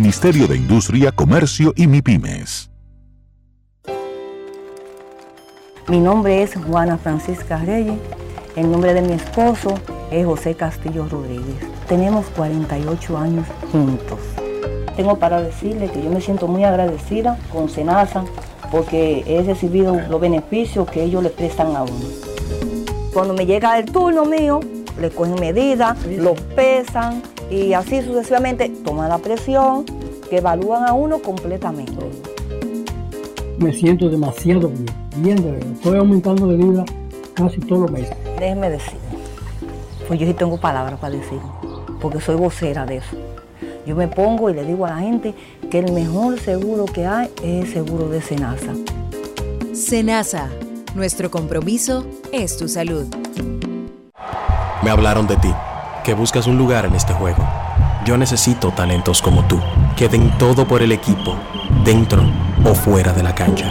Ministerio de Industria, Comercio y MIPIMES. Mi nombre es Juana Francisca Reyes. El nombre de mi esposo es José Castillo Rodríguez. Tenemos 48 años juntos. Tengo para decirle que yo me siento muy agradecida con Senasa porque he recibido los beneficios que ellos le prestan a uno. Cuando me llega el turno mío, le cogen medidas, lo pesan y así sucesivamente toman la presión, que evalúan a uno completamente. Me siento demasiado bien, bien de verdad. Estoy aumentando de vida casi todos los meses. Déjeme decir, pues yo sí tengo palabras para decir, porque soy vocera de eso. Yo me pongo y le digo a la gente que el mejor seguro que hay es el seguro de Senasa. Senasa, nuestro compromiso es tu salud. Me hablaron de ti, que buscas un lugar en este juego. Yo necesito talentos como tú, que den todo por el equipo, dentro o fuera de la cancha.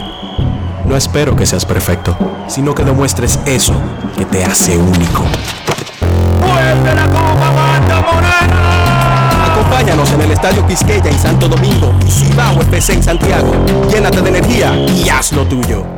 No espero que seas perfecto, sino que demuestres eso que te hace único. ¡Vuelve la Copa Banda Morena! Acompáñanos en el Estadio Quisqueya en Santo Domingo y Cibao FC en Santiago. Llénate de energía y haz lo tuyo.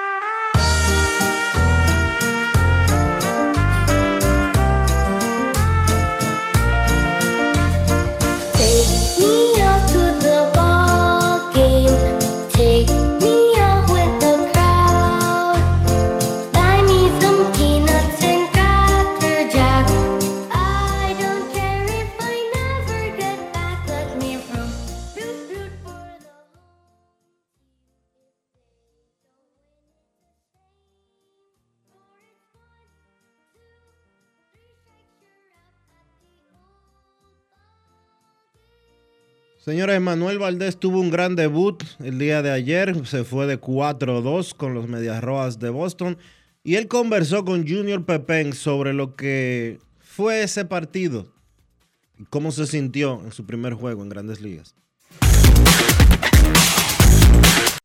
Señores, Manuel Valdés tuvo un gran debut el día de ayer. Se fue de 4-2 con los Medias Rojas de Boston. Y él conversó con Junior Pepén sobre lo que fue ese partido. Y cómo se sintió en su primer juego en Grandes Ligas.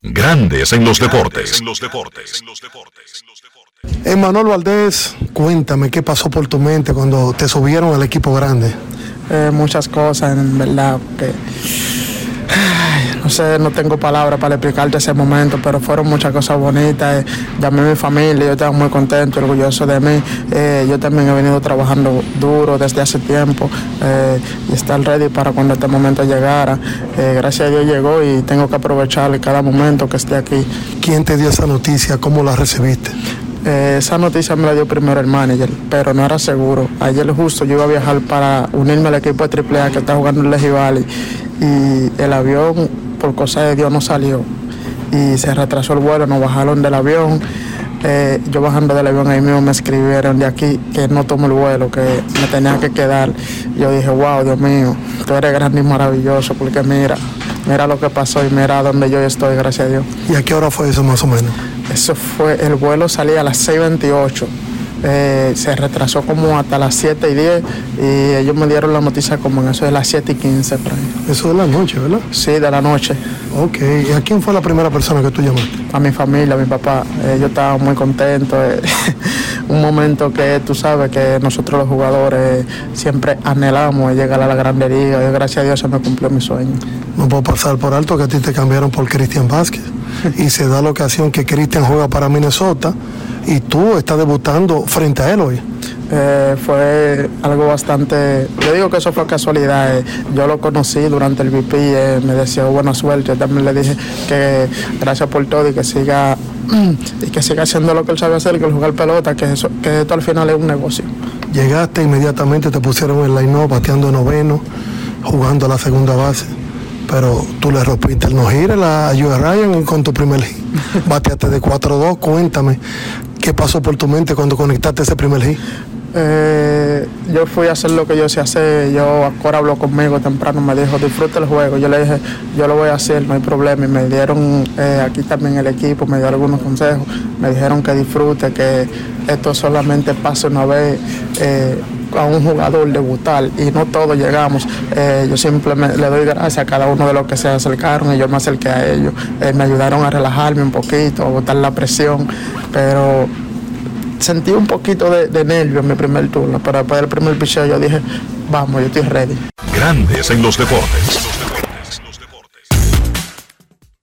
Grandes en los deportes. los deportes. Emanuel Valdés, cuéntame qué pasó por tu mente cuando te subieron al equipo grande. Eh, muchas cosas, en verdad, que no sé, no tengo palabras para explicarte ese momento, pero fueron muchas cosas bonitas. eh, llamé a mi familia, yo estaba muy contento, orgulloso de mí. Eh, yo también he venido trabajando duro desde hace tiempo eh, y estar ready para cuando este momento llegara. Eh, gracias a Dios llegó y tengo que aprovechar cada momento que esté aquí. ¿Quién te dio esa noticia? ¿Cómo la recibiste? Eh, esa noticia me la dio primero el manager, pero no era seguro. Ayer justo yo iba a viajar para unirme al equipo de AAA que está jugando en Lehigh Valley y el avión, por cosa de Dios, no salió y se retrasó el vuelo, nos bajaron del avión. Eh, yo bajando del avión ahí mismo me escribieron de aquí que no tomo el vuelo, que me tenía que quedar. Yo dije, wow, Dios mío, tú eres grande y maravilloso, porque mira, mira lo que pasó y mira dónde yo estoy, gracias a Dios. ¿Y a qué hora fue eso más o menos? Eso fue, el vuelo salía a las 6.28. Eh, se retrasó como hasta las 7 y 10 y ellos me dieron la noticia como en eso de las 7 y 15. por ahí. Eso de la noche, ¿verdad? Sí, de la noche. Ok, ¿y a quién fue la primera persona que tú llamaste? A mi familia, a mi papá. Eh, yo estaba muy contento. eh, [laughs] un momento que tú sabes que nosotros los jugadores siempre anhelamos llegar a la Grande Liga gracias a Dios se me cumplió mi sueño. No puedo pasar por alto que a ti te cambiaron por Cristian Vázquez. Y se da la ocasión que Cristian juega para Minnesota y tú estás debutando frente a él hoy. Eh, fue algo bastante, yo digo que eso fue casualidad, eh, yo lo conocí durante el VP, eh, me deseó buena suerte, yo también le dije que gracias por todo y que siga [clears throat] y que siga haciendo lo que él sabe hacer, que es jugar pelota, que, eso, que esto al final es un negocio. Llegaste inmediatamente, te pusieron en line-up, bateando noveno, jugando a la segunda base, pero tú le rompiste el no gire a Joe Ryan con tu primer hit. [laughs] Bateaste de 4-2, cuéntame, ¿qué pasó por tu mente cuando conectaste ese primer hit? Eh, yo fui a hacer lo que yo sé hacer. Yo, Cora habló conmigo temprano, me dijo, disfruta el juego. Yo le dije, yo lo voy a hacer, no hay problema. Y me dieron eh, aquí también el equipo, me dio algunos consejos. Me dijeron que disfrute, que esto solamente pasa una vez. eh, a un jugador debutar y no todos llegamos. Eh, yo simplemente le doy gracias a cada uno de los que se acercaron y yo me acerqué a ellos. Me ayudaron a relajarme un poquito, a botar la presión, pero sentí un poquito de, de nervio en mi primer turno, pero después del primer picheo yo dije, vamos, yo estoy ready. Grandes en los deportes.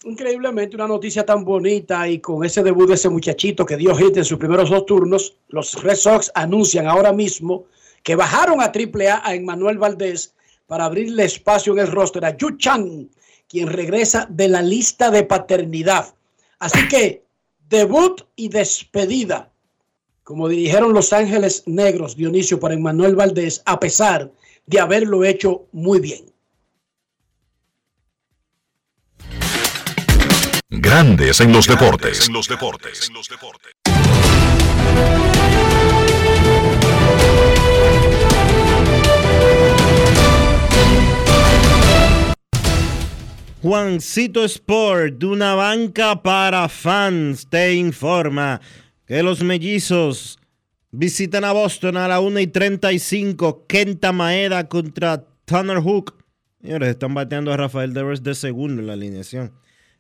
Increíblemente, una noticia tan bonita y con ese debut de ese muchachito que dio hit en sus primeros dos turnos, los Red Sox anuncian ahora mismo que bajaron a AAA a Emmanuel Valdés para abrirle espacio en el roster a Yu Chang, quien regresa de la lista de paternidad. Así que debut y despedida, como dirigieron Los Ángeles Negros, Dionisio, para Emmanuel Valdés, a pesar de haberlo hecho muy bien. Grandes en los deportes. En los deportes. Juancito Sport, de una banca para fans, te informa que los mellizos visitan a Boston a la 1 y 35. Kenta Maeda contra Tanner Hook. Señores, están bateando a Rafael Devers de segundo en la alineación.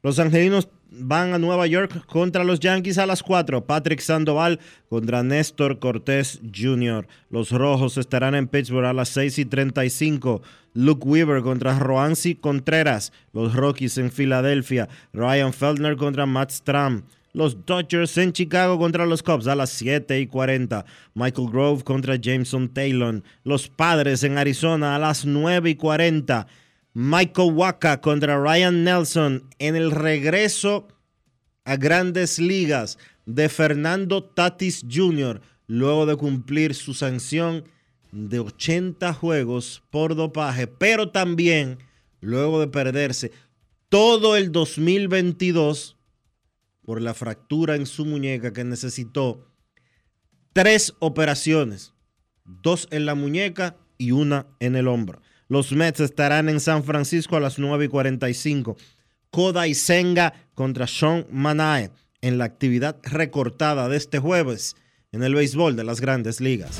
Los angelinos van a Nueva York contra los Yankees a las 4. Patrick Sandoval contra Néstor Cortés Jr. Los rojos estarán en Pittsburgh a las 6 y 35. Luke Weaver contra Roansi Contreras. Los Rockies en Filadelfia. Ryan Feldner contra Matt Stram. Los Dodgers en Chicago contra los Cubs a las 7 y 40. Michael Grove contra Jameson Taylor. Los Padres en Arizona a las 9 y 40. Michael Waka contra Ryan Nelson en el regreso a grandes ligas de Fernando Tatis Jr. luego de cumplir su sanción de 80 juegos por dopaje, pero también luego de perderse todo el 2022 por la fractura en su muñeca que necesitó tres operaciones, dos en la muñeca y una en el hombro. Los Mets estarán en San Francisco a las 9 y 45. Kodai Senga contra Sean Manae en la actividad recortada de este jueves en el béisbol de las grandes ligas.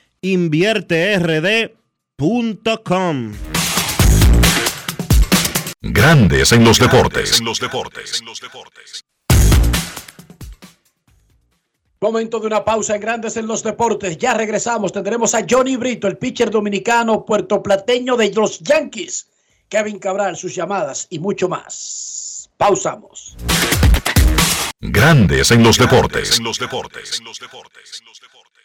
invierterd.com. Grandes en los deportes. En los deportes. Momento de una pausa en Grandes en los Deportes. Ya regresamos. Tendremos a Johnny Brito, el pitcher dominicano puertoplateño de los Yankees, Kevin Cabral, sus llamadas y mucho más. Pausamos. Grandes en los deportes. En los deportes.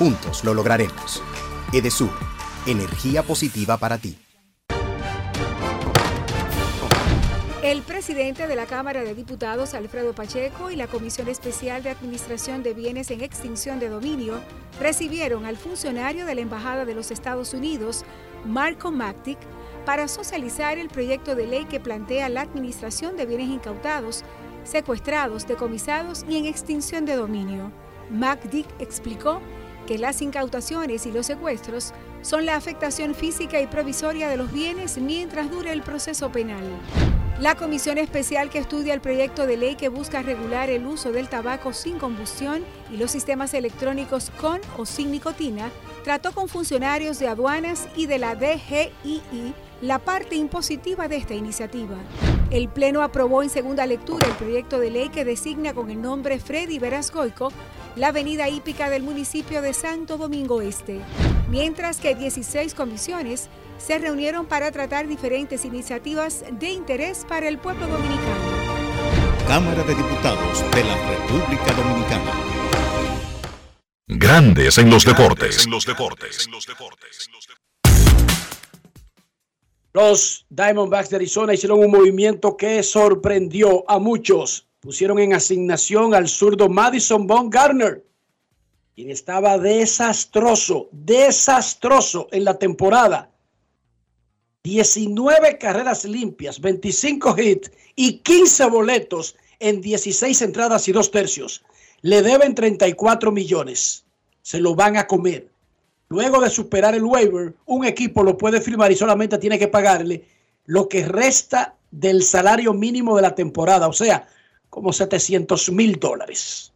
Juntos lo lograremos. Edesur, energía positiva para ti. El presidente de la Cámara de Diputados, Alfredo Pacheco, y la Comisión Especial de Administración de Bienes en Extinción de Dominio recibieron al funcionario de la Embajada de los Estados Unidos, Marco Mactic, para socializar el proyecto de ley que plantea la administración de bienes incautados, secuestrados, decomisados y en extinción de dominio. MacDick explicó que las incautaciones y los secuestros son la afectación física y provisoria de los bienes mientras dure el proceso penal. La comisión especial que estudia el proyecto de ley que busca regular el uso del tabaco sin combustión y los sistemas electrónicos con o sin nicotina trató con funcionarios de aduanas y de la DGII la parte impositiva de esta iniciativa. El Pleno aprobó en segunda lectura el proyecto de ley que designa con el nombre Freddy Verasgoico la avenida hípica del municipio de Santo Domingo Este, mientras que 16 comisiones se reunieron para tratar diferentes iniciativas de interés para el pueblo dominicano. Cámara de Diputados de la República Dominicana. Grandes en los deportes. En los deportes. Los Diamondbacks de Arizona hicieron un movimiento que sorprendió a muchos. Pusieron en asignación al zurdo Madison Garner, quien estaba desastroso, desastroso en la temporada. 19 carreras limpias, 25 hits y 15 boletos en 16 entradas y dos tercios. Le deben 34 millones. Se lo van a comer. Luego de superar el waiver, un equipo lo puede firmar y solamente tiene que pagarle lo que resta del salario mínimo de la temporada, o sea, como 700 mil dólares.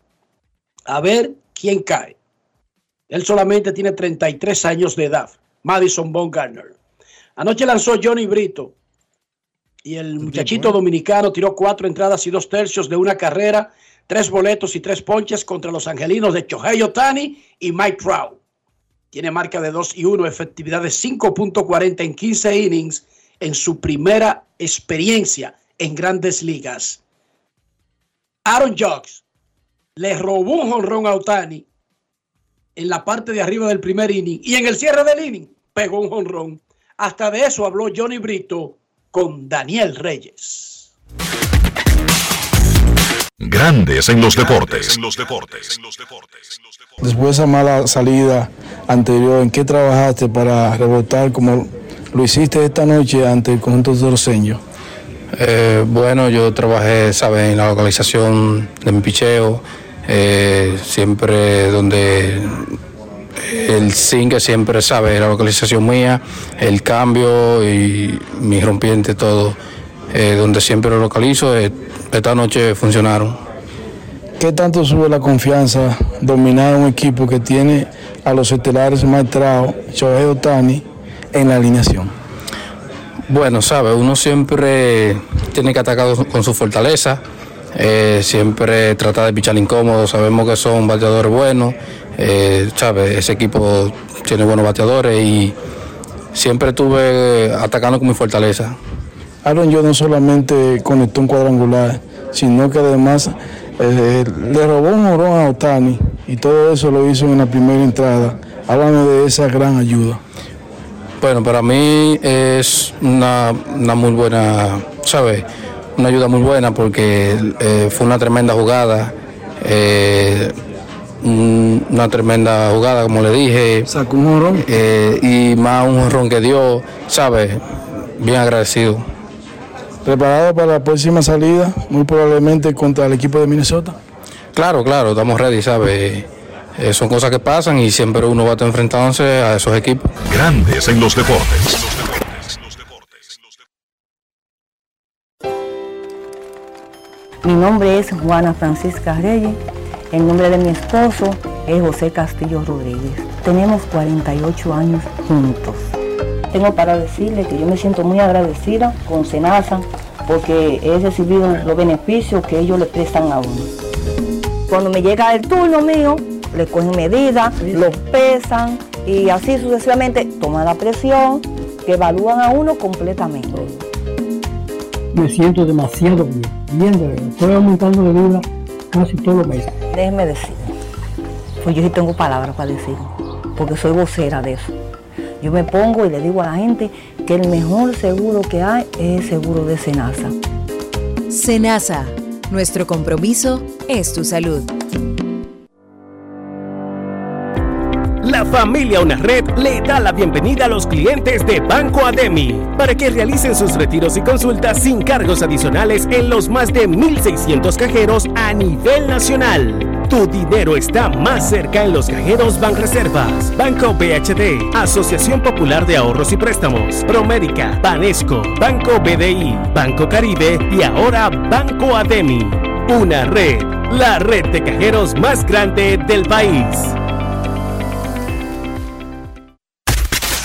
A ver quién cae. Él solamente tiene 33 años de edad, Madison Bumgarner. Anoche lanzó Johnny Brito y el muchachito dominicano tiró cuatro entradas y dos tercios de una carrera, tres boletos y tres ponches contra los angelinos de Chohei Otani y Mike Trout. Tiene marca de 2 y 1, efectividad de 5.40 en 15 innings en su primera experiencia en grandes ligas. Aaron Jocks le robó un jonrón a Otani en la parte de arriba del primer inning y en el cierre del inning pegó un jonrón. Hasta de eso habló Johnny Brito con Daniel Reyes. Grandes en los deportes. En los deportes. Después de esa mala salida anterior, ¿en qué trabajaste para rebotar como lo hiciste esta noche ante el conjunto roseño? Eh, bueno, yo trabajé, ¿sabes?, en la localización de mi picheo, eh, siempre donde el zinc siempre sabe la localización mía, el cambio y mi rompiente, todo, eh, donde siempre lo localizo, eh, esta noche funcionaron. ¿Qué tanto sube la confianza dominar un equipo que tiene a los estelares maestrados, Shohei Otani, en la alineación? Bueno, sabe, uno siempre tiene que atacar con su fortaleza, eh, siempre trata de pichar incómodo, sabemos que son bateadores buenos, eh, sabe, ese equipo tiene buenos bateadores y siempre estuve atacando con mi fortaleza. Aaron yo no solamente conectó un cuadrangular, sino que además eh, le robó un morón a Otani y todo eso lo hizo en la primera entrada. Háblame de esa gran ayuda. Bueno, para mí es una, una muy buena ¿sabes? Una ayuda muy buena porque eh, fue una tremenda jugada. eh, un- una tremenda jugada, como le dije. Sacó un jorrón. y más un jorrón que dio, ¿sabes? Bien agradecido. Preparado para la próxima salida, muy probablemente contra el equipo de Minnesota. Claro, claro, estamos ready, ¿sabes? Eh, son cosas que pasan y siempre uno va a estar enfrentándose a esos equipos. Grandes en los deportes. Mi nombre es Juana Francisca Reyes. El nombre de mi esposo es José Castillo Rodríguez. Tenemos 48 años juntos. Tengo para decirle que yo me siento muy agradecida con Senasa porque he recibido los beneficios que ellos le prestan a uno. Cuando me llega el turno mío, le cogen medidas, lo pesan y así sucesivamente toman la presión, que evalúan a uno completamente. Me siento demasiado bien, bien de verdad. Estoy aumentando de vida casi todos los meses. Déjeme decir, pues yo sí tengo palabras para decir, porque soy vocera de eso. Yo me pongo y le digo a la gente que el mejor seguro que hay es el seguro de Senasa. Senasa, nuestro compromiso es tu salud. La familia Una Red le da la bienvenida a los clientes de Banco Ademi para que realicen sus retiros y consultas sin cargos adicionales en los más de 1.600 cajeros a nivel nacional. Tu dinero está más cerca en los cajeros Banreservas, Banco BHD, Asociación Popular de Ahorros y Préstamos, Promérica, Banesco, Banco BDI, Banco Caribe y ahora Banco Ademi. Una red, la red de cajeros más grande del país.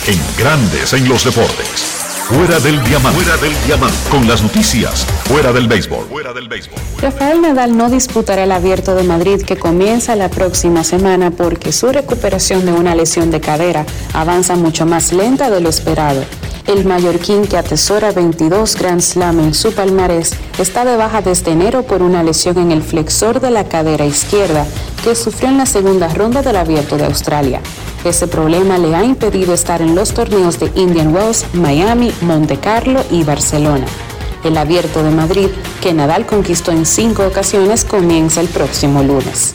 En Grandes en los deportes. Fuera del diamante. Fuera del diamante. Con las noticias. Fuera del béisbol. Fuera del béisbol. Rafael Nadal no disputará el Abierto de Madrid que comienza la próxima semana porque su recuperación de una lesión de cadera avanza mucho más lenta de lo esperado. El mallorquín que atesora 22 Grand Slam en su palmarés está de baja desde enero por una lesión en el flexor de la cadera izquierda que sufrió en la segunda ronda del Abierto de Australia. Ese problema le ha impedido estar en los torneos de Indian Wells, Miami, Monte Carlo y Barcelona. El Abierto de Madrid, que Nadal conquistó en cinco ocasiones, comienza el próximo lunes.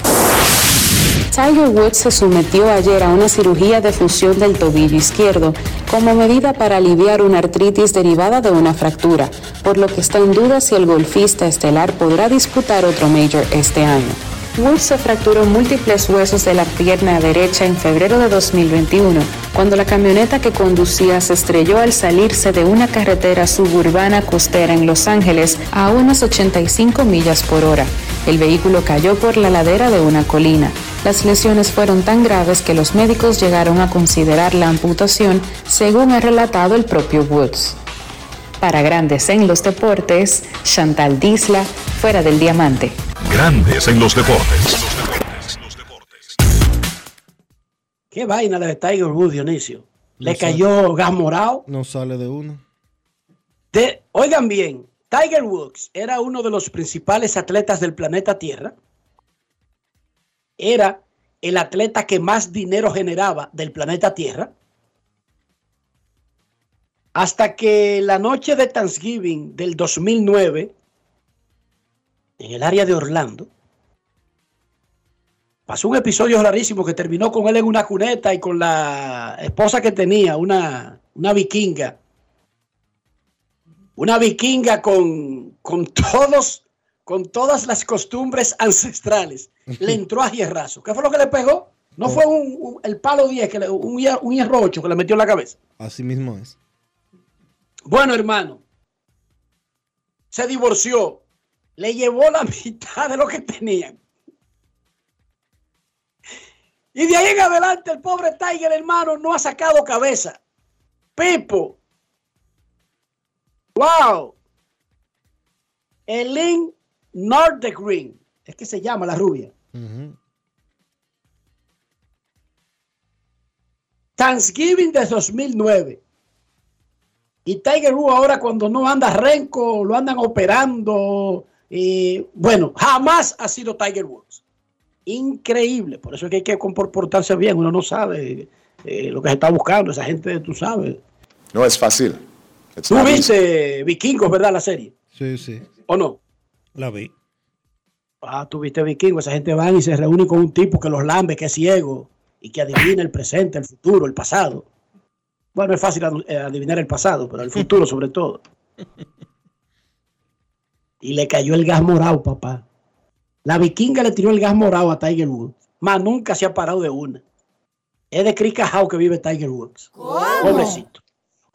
Tiger Woods se sometió ayer a una cirugía de fusión del tobillo izquierdo como medida para aliviar una artritis derivada de una fractura, por lo que está en duda si el golfista estelar podrá disputar otro Major este año. Woods se fracturó múltiples huesos de la pierna derecha en febrero de 2021, cuando la camioneta que conducía se estrelló al salirse de una carretera suburbana costera en Los Ángeles a unas 85 millas por hora. El vehículo cayó por la ladera de una colina. Las lesiones fueron tan graves que los médicos llegaron a considerar la amputación, según ha relatado el propio Woods. Para Grandes en los Deportes, Chantal Disla, fuera del diamante. Grandes en los deportes. Qué vaina la de Tiger Woods, Dionisio. Le cayó gas morado. No sale de uno. De, oigan bien, Tiger Woods era uno de los principales atletas del planeta Tierra. Era el atleta que más dinero generaba del planeta Tierra. Hasta que la noche de Thanksgiving del 2009, en el área de Orlando, pasó un episodio rarísimo que terminó con él en una cuneta y con la esposa que tenía, una, una vikinga. Una vikinga con, con todos, con todas las costumbres ancestrales. Le [laughs] entró a hierrazo. ¿Qué fue lo que le pegó? No fue un, un- el palo 10, que le- un, un hierro 8 que le metió en la cabeza. Así mismo es. Bueno, hermano, se divorció, le llevó la [laughs] mitad de lo que tenían. Y de ahí en adelante el pobre Tiger, hermano, no ha sacado cabeza. Pipo. Wow. Elin Nordegren. Es que se llama la rubia. Thanksgiving de 2009. Y Tiger Woods ahora cuando no anda renco, lo andan operando. Y, bueno, jamás ha sido Tiger Woods. Increíble. Por eso es que hay que comportarse bien. Uno no sabe eh, lo que se está buscando. Esa gente, tú sabes. No es fácil. Tú viste Vikingos, ¿verdad? La serie. Sí, sí. ¿O no? La vi. Ah, tú viste Vikingos. Esa gente va y se reúne con un tipo que los lambe, que es ciego y que adivina el presente, el futuro, el pasado. Bueno, es fácil eh, adivinar el pasado, pero el futuro sobre todo. Y le cayó el gas morado, papá. La vikinga le tiró el gas morado a Tiger Woods. Más nunca se ha parado de una. Es de Cricajao que vive Tiger Woods. Pobrecito.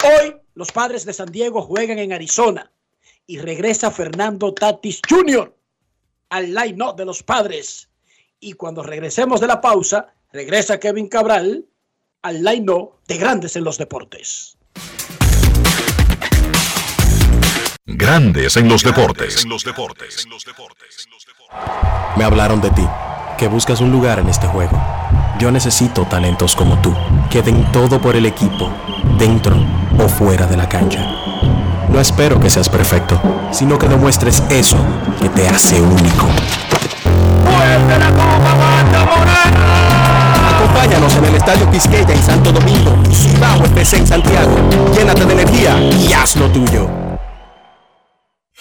Hoy los padres de San Diego juegan en Arizona y regresa Fernando Tatis Jr. al line-up de los padres. Y cuando regresemos de la pausa, regresa Kevin Cabral al line-up de Grandes en los Deportes. Grandes en los deportes. Me hablaron de ti, que buscas un lugar en este juego. Yo necesito talentos como tú, que den todo por el equipo, dentro o fuera de la cancha. No espero que seas perfecto, sino que demuestres eso que te hace único. Acompáñanos en el Estadio Quisqueya en Santo Domingo y Cibao FC en Santiago. Llénate de energía y haz lo tuyo.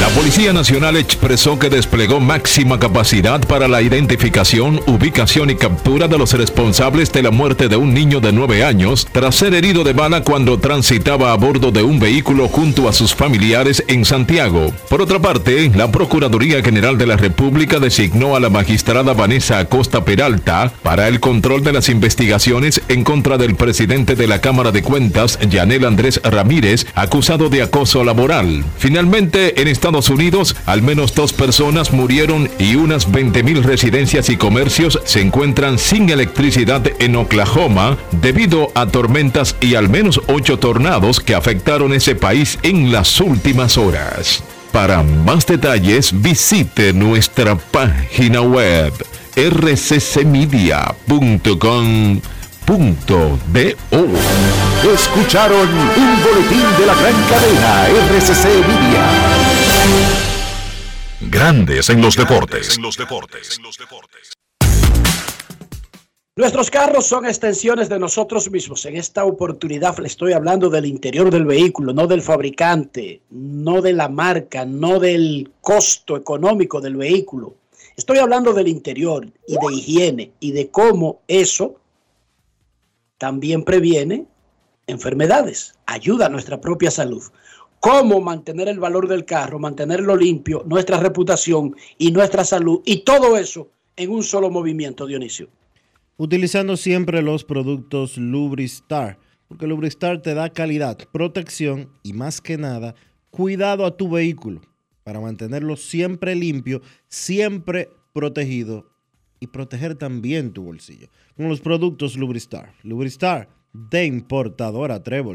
La Policía Nacional expresó que desplegó máxima capacidad para la identificación, ubicación y captura de los responsables de la muerte de un niño de 9 años tras ser herido de bala cuando transitaba a bordo de un vehículo junto a sus familiares en Santiago. Por otra parte, la Procuraduría General de la República designó a la magistrada Vanessa Acosta Peralta para el control de las investigaciones en contra del presidente de la Cámara de Cuentas, Yanel Andrés Ramírez, acusado de acoso laboral. Finalmente, en Estados Unidos, al menos dos personas murieron y unas 20.000 residencias y comercios se encuentran sin electricidad en Oklahoma debido a tormentas y al menos ocho tornados que afectaron ese país en las últimas horas. Para más detalles, visite nuestra página web rccmedia.com.do. Escucharon un boletín de la gran cadena RCC Media. Grandes en los deportes. Nuestros carros son extensiones de nosotros mismos. En esta oportunidad le estoy hablando del interior del vehículo, no del fabricante, no de la marca, no del costo económico del vehículo. Estoy hablando del interior y de higiene y de cómo eso también previene enfermedades, ayuda a nuestra propia salud. Cómo mantener el valor del carro, mantenerlo limpio, nuestra reputación y nuestra salud y todo eso en un solo movimiento, Dionisio. Utilizando siempre los productos Lubristar, porque Lubristar te da calidad, protección y más que nada, cuidado a tu vehículo para mantenerlo siempre limpio, siempre protegido y proteger también tu bolsillo. Con los productos Lubristar. Lubristar de importadora Trébol.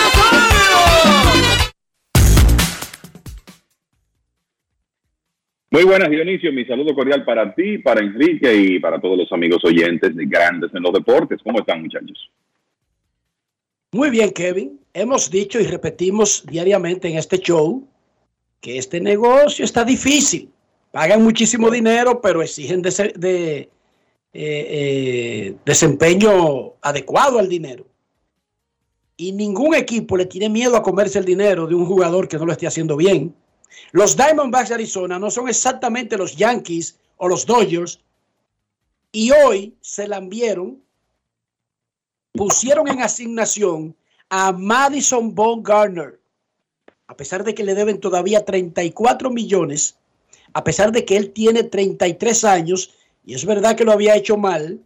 Muy buenas, Dionisio. Mi saludo cordial para ti, para Enrique y para todos los amigos oyentes de Grandes en los Deportes. ¿Cómo están, muchachos? Muy bien, Kevin. Hemos dicho y repetimos diariamente en este show que este negocio está difícil. Pagan muchísimo dinero, pero exigen de, de, eh, eh, desempeño adecuado al dinero. Y ningún equipo le tiene miedo a comerse el dinero de un jugador que no lo esté haciendo bien. Los Diamondbacks de Arizona no son exactamente los Yankees o los Dodgers. Y hoy se lambieron, pusieron en asignación a Madison Bumgarner, a pesar de que le deben todavía 34 millones, a pesar de que él tiene 33 años, y es verdad que lo había hecho mal,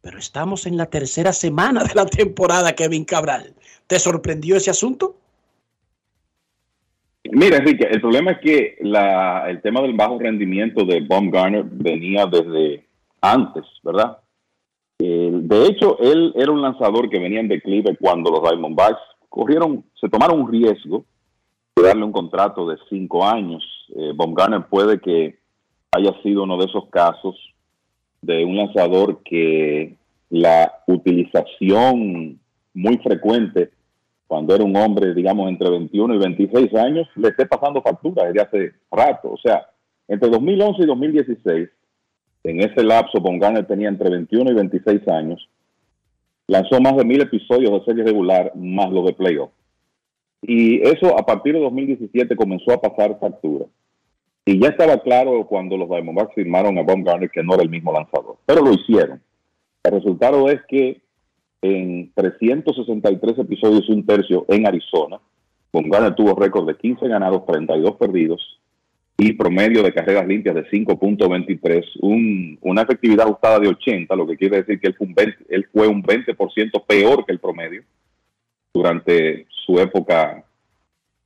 pero estamos en la tercera semana de la temporada, Kevin Cabral. ¿Te sorprendió ese asunto? Mira, Enrique, el problema es que la, el tema del bajo rendimiento de Baumgartner venía desde antes, ¿verdad? De hecho, él era un lanzador que venía en declive cuando los Diamondbacks corrieron, se tomaron un riesgo de darle un contrato de cinco años. Eh, Baumgartner puede que haya sido uno de esos casos de un lanzador que la utilización muy frecuente cuando era un hombre, digamos, entre 21 y 26 años, le esté pasando factura desde hace rato. O sea, entre 2011 y 2016, en ese lapso, Bongana tenía entre 21 y 26 años, lanzó más de mil episodios de serie regular, más los de playoff. Y eso a partir de 2017 comenzó a pasar factura. Y ya estaba claro cuando los Diamondbacks firmaron a Baumgartner que no era el mismo lanzador, pero lo hicieron. El resultado es que en 363 episodios un tercio en Arizona, Baumgartner tuvo récord de 15 ganados, 32 perdidos y promedio de carreras limpias de 5.23, un, una efectividad ajustada de 80, lo que quiere decir que él fue un 20%, él fue un 20 peor que el promedio durante su época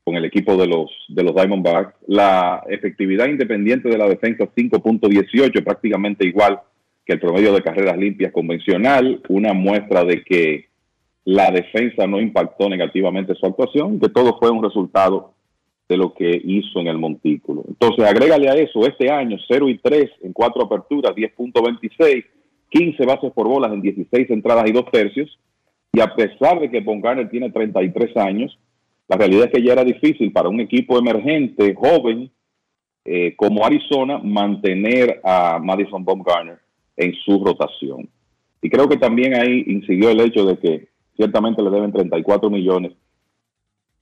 con el equipo de los, de los Diamondbacks. La efectividad independiente de la defensa 5.18, prácticamente igual que el promedio de carreras limpias convencional, una muestra de que la defensa no impactó negativamente su actuación, que todo fue un resultado de lo que hizo en el montículo. Entonces, agrégale a eso este año 0 y 3 en cuatro aperturas, 10.26, 15 bases por bolas en 16 entradas y dos tercios. Y a pesar de que Bongarner tiene 33 años, la realidad es que ya era difícil para un equipo emergente, joven, eh, como Arizona, mantener a Madison Baumgartner en su rotación. Y creo que también ahí incidió el hecho de que ciertamente le deben 34 millones,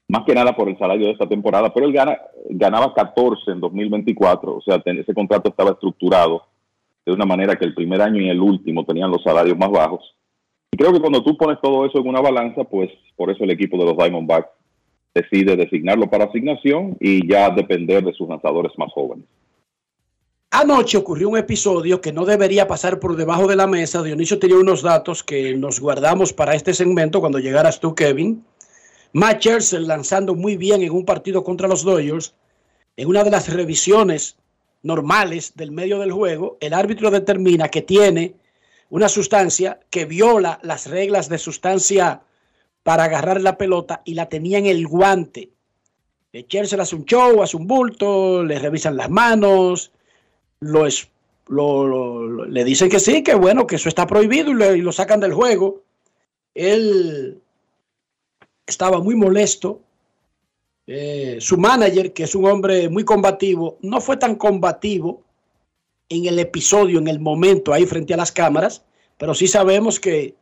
más que nada por el salario de esta temporada, pero él gana, ganaba 14 en 2024, o sea, ese contrato estaba estructurado de una manera que el primer año y el último tenían los salarios más bajos. Y creo que cuando tú pones todo eso en una balanza, pues por eso el equipo de los Diamondbacks decide designarlo para asignación y ya depender de sus lanzadores más jóvenes. Anoche ocurrió un episodio que no debería pasar por debajo de la mesa. Dionisio tenía unos datos que nos guardamos para este segmento cuando llegaras tú, Kevin. Matt lanzando muy bien en un partido contra los Dodgers. En una de las revisiones normales del medio del juego, el árbitro determina que tiene una sustancia que viola las reglas de sustancia para agarrar la pelota y la tenía en el guante. Scherzer hace un show, hace un bulto, le revisan las manos, lo, es, lo, le dicen que sí, que bueno, que eso está prohibido y, lo sacan del juego. Él estaba muy molesto. Eh, su manager, que es un hombre muy combativo, no fue tan combativo en el episodio, en el momento, ahí frente a las cámaras, pero sí sabemos que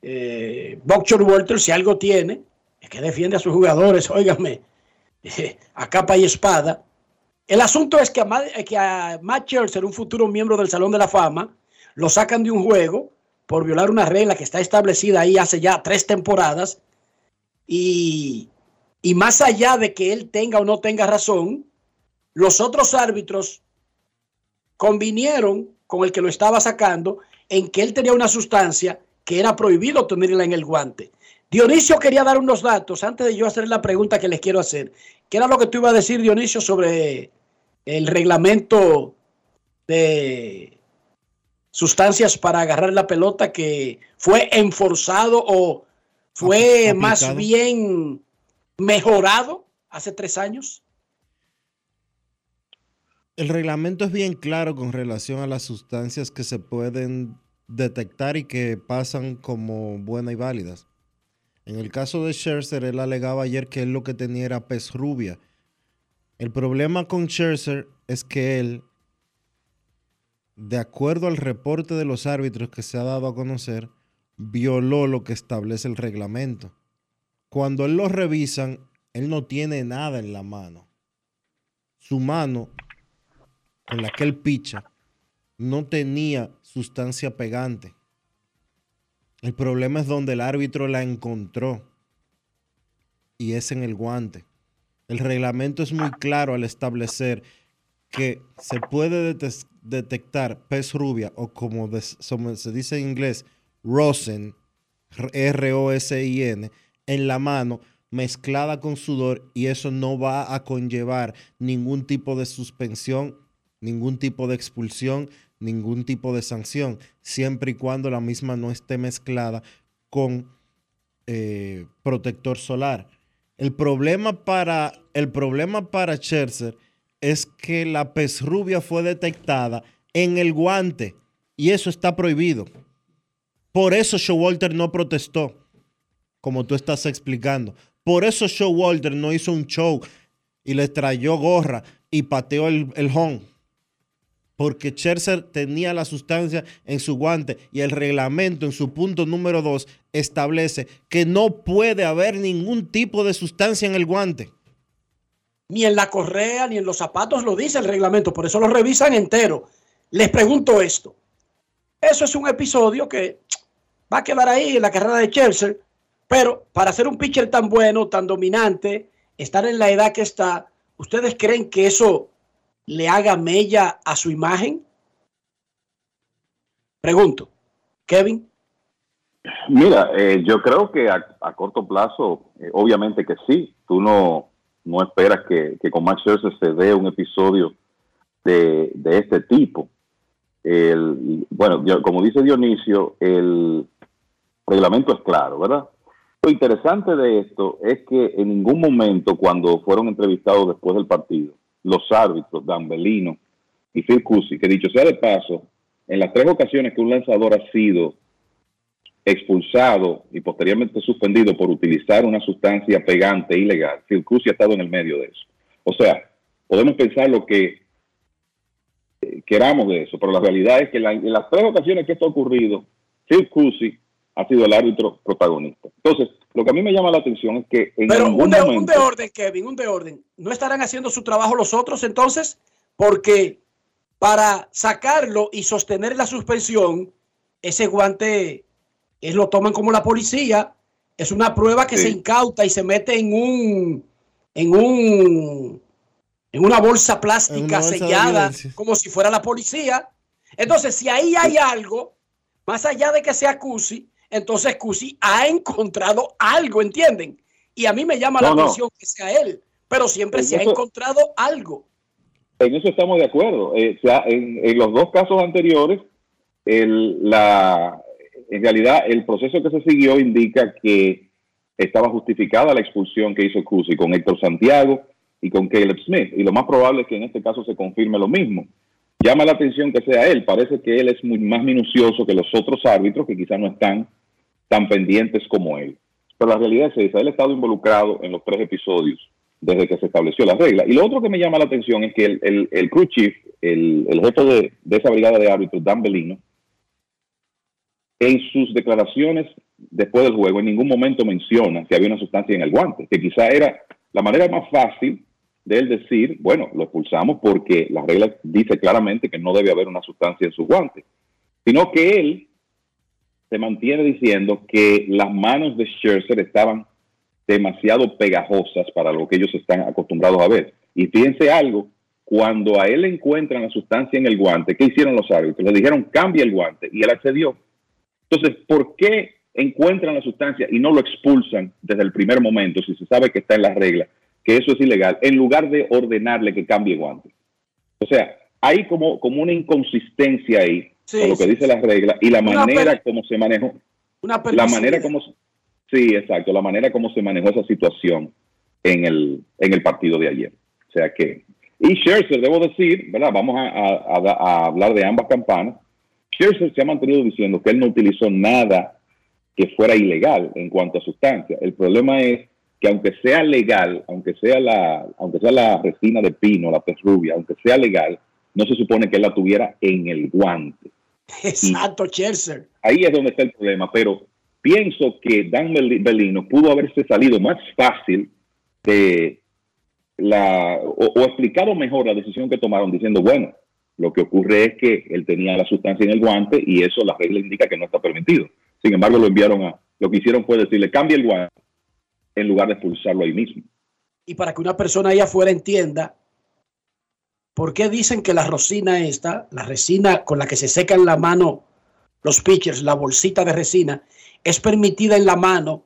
eh, Buckshot Walter, si algo tiene, es que defiende a sus jugadores, [laughs] óigame, a capa y espada. El asunto es que a, que a Matt Scherzer, un futuro miembro del Salón de la Fama, lo sacan de un juego por violar una regla que está establecida ahí hace ya tres temporadas. Y, y más allá de que él tenga o no tenga razón, los otros árbitros convinieron con el que lo estaba sacando en que él tenía una sustancia que era prohibido tenerla en el guante. Dionisio quería dar unos datos antes de yo hacer la pregunta que les quiero hacer. ¿Qué era lo que tú ibas a decir, Dionisio, sobre el reglamento de sustancias para agarrar la pelota que fue enforzado o fue Aplicado. más bien mejorado hace tres años? El reglamento es bien claro con relación a las sustancias que se pueden detectar y que pasan como buenas y válidas. En el caso de Scherzer, él alegaba ayer que él lo que tenía era pez rubia. El problema con Scherzer es que él, de acuerdo al reporte de los árbitros que se ha dado a conocer, violó lo que establece el reglamento. Cuando él lo revisan, él no tiene nada en la mano. Su mano con la que él picha no tenía sustancia pegante. El problema es donde el árbitro la encontró y es en el guante. El reglamento es muy claro al establecer que se puede detectar pez rubia o como se dice en inglés, rosin, R-O-S-I-N, en la mano mezclada con sudor y eso no va a conllevar ningún tipo de suspensión, ningún tipo de expulsión, ningún tipo de sanción, siempre y cuando la misma no esté mezclada con eh, protector solar. El problema para, el problema para Scherzer es que la pez rubia fue detectada en el guante y eso está prohibido. Por eso Showalter no protestó, como tú estás explicando. Por eso Showalter no hizo un show y le trayó gorra y pateó el, el home. Porque Scherzer tenía la sustancia en su guante y el reglamento en su punto número 2 establece que no puede haber ningún tipo de sustancia en el guante. Ni en la correa, ni en los zapatos lo dice el reglamento, por eso lo revisan entero. Les pregunto esto. Eso es un episodio que va a quedar ahí en la carrera de Scherzer, pero para ser un pitcher tan bueno, tan dominante, estar en la edad que está, ¿ustedes creen que eso le haga mella a su imagen? Pregunto. Kevin. Mira, eh, yo creo que a, corto plazo, eh, obviamente que sí. Tú no, no esperas que, con Max Scherzer se dé un episodio de, de este tipo. Bueno, yo- como dice Dionisio, el reglamento es claro, ¿verdad? Lo interesante de esto es que en ningún momento cuando fueron entrevistados después del partido, los árbitros, Dan Bellino y Phil Cusi, que dicho sea de paso, en las tres ocasiones que un lanzador ha sido expulsado y posteriormente suspendido por utilizar una sustancia pegante ilegal, Phil Cusi ha estado en el medio de eso. O sea, podemos pensar lo que eh, queramos de eso, pero la realidad es que en las tres ocasiones que esto ha ocurrido, Phil Cusi ha sido el árbitro protagonista. Entonces, lo que a mí me llama la atención es que en Pero ningún un de, un momento... de orden, Kevin, un de orden. ¿No estarán haciendo su trabajo los otros entonces? Porque para sacarlo y sostener la suspensión, ese guante es lo toman como la policía. Es una prueba que se incauta y se mete en un en un en una bolsa plástica una bolsa sellada como si fuera la policía. Entonces, si ahí hay algo, más allá de que sea Cusi, entonces Cusi ha encontrado algo, ¿entienden? Y a mí me llama la No, atención que sea él, pero siempre En se ha encontrado algo. En eso estamos de acuerdo. Eh, o sea, en, en los dos casos anteriores, el- la, en realidad el proceso que se siguió indica que estaba justificada la expulsión que hizo Cusi con Héctor Santiago y con Caleb Smith. Y lo más probable es que en este caso se confirme lo mismo. Llama la atención que sea él. Parece que él es muy más minucioso que los otros árbitros que quizás no están tan pendientes como él. Pero la realidad es esa. Él ha estado involucrado en los tres episodios desde que se estableció la regla. Y lo otro que me llama la atención es que el, el, el crew chief, el, el jefe de, de esa brigada de árbitros, Dan Bellino, en sus declaraciones después del juego en ningún momento menciona que había una sustancia en el guante, que quizá era la manera más fácil de él decir, bueno, lo expulsamos porque la regla dice claramente que no debe haber una sustancia en su guante, sino que él se mantiene diciendo que las manos de Scherzer estaban demasiado pegajosas para lo que ellos están acostumbrados a ver. Y fíjense algo, cuando a él encuentran la sustancia en el guante, ¿qué hicieron los árbitros? Le dijeron, cambia el guante, y él accedió. Entonces, ¿por qué encuentran la sustancia y no lo expulsan desde el primer momento, si se sabe que está en la regla, que eso es ilegal, en lugar de ordenarle que cambie el guante? O sea, hay como, como una inconsistencia ahí Sí, con lo que sí, dice la regla y la Una manera como se manejó. Una La manera como sí, exacto, la manera como se manejó esa situación en el, en el partido de ayer. O sea que, y Scherzer, debo decir, ¿verdad? Vamos a- a- a hablar de ambas campanas. Scherzer se ha mantenido diciendo que él no utilizó nada que fuera ilegal en cuanto a sustancia. El problema es que aunque sea legal, aunque sea la, aunque sea la resina de pino, la pez rubia, aunque sea legal, no se supone que él la tuviera en el guante. Exacto, Scherzer. Ahí es donde está el problema, pero pienso que Dan Bel- Bellino pudo haberse salido más fácil de la, o, o explicado mejor la decisión que tomaron diciendo, bueno, lo que ocurre es que él tenía la sustancia en el guante y eso la regla indica que no está permitido. Sin embargo, lo enviaron a, lo que hicieron fue decirle, cambia el guante en lugar de expulsarlo ahí mismo. Y para que una persona allá afuera entienda, ¿por qué dicen que la resina esta, la resina con la que se secan la mano los pitchers, la bolsita de resina, es permitida en la mano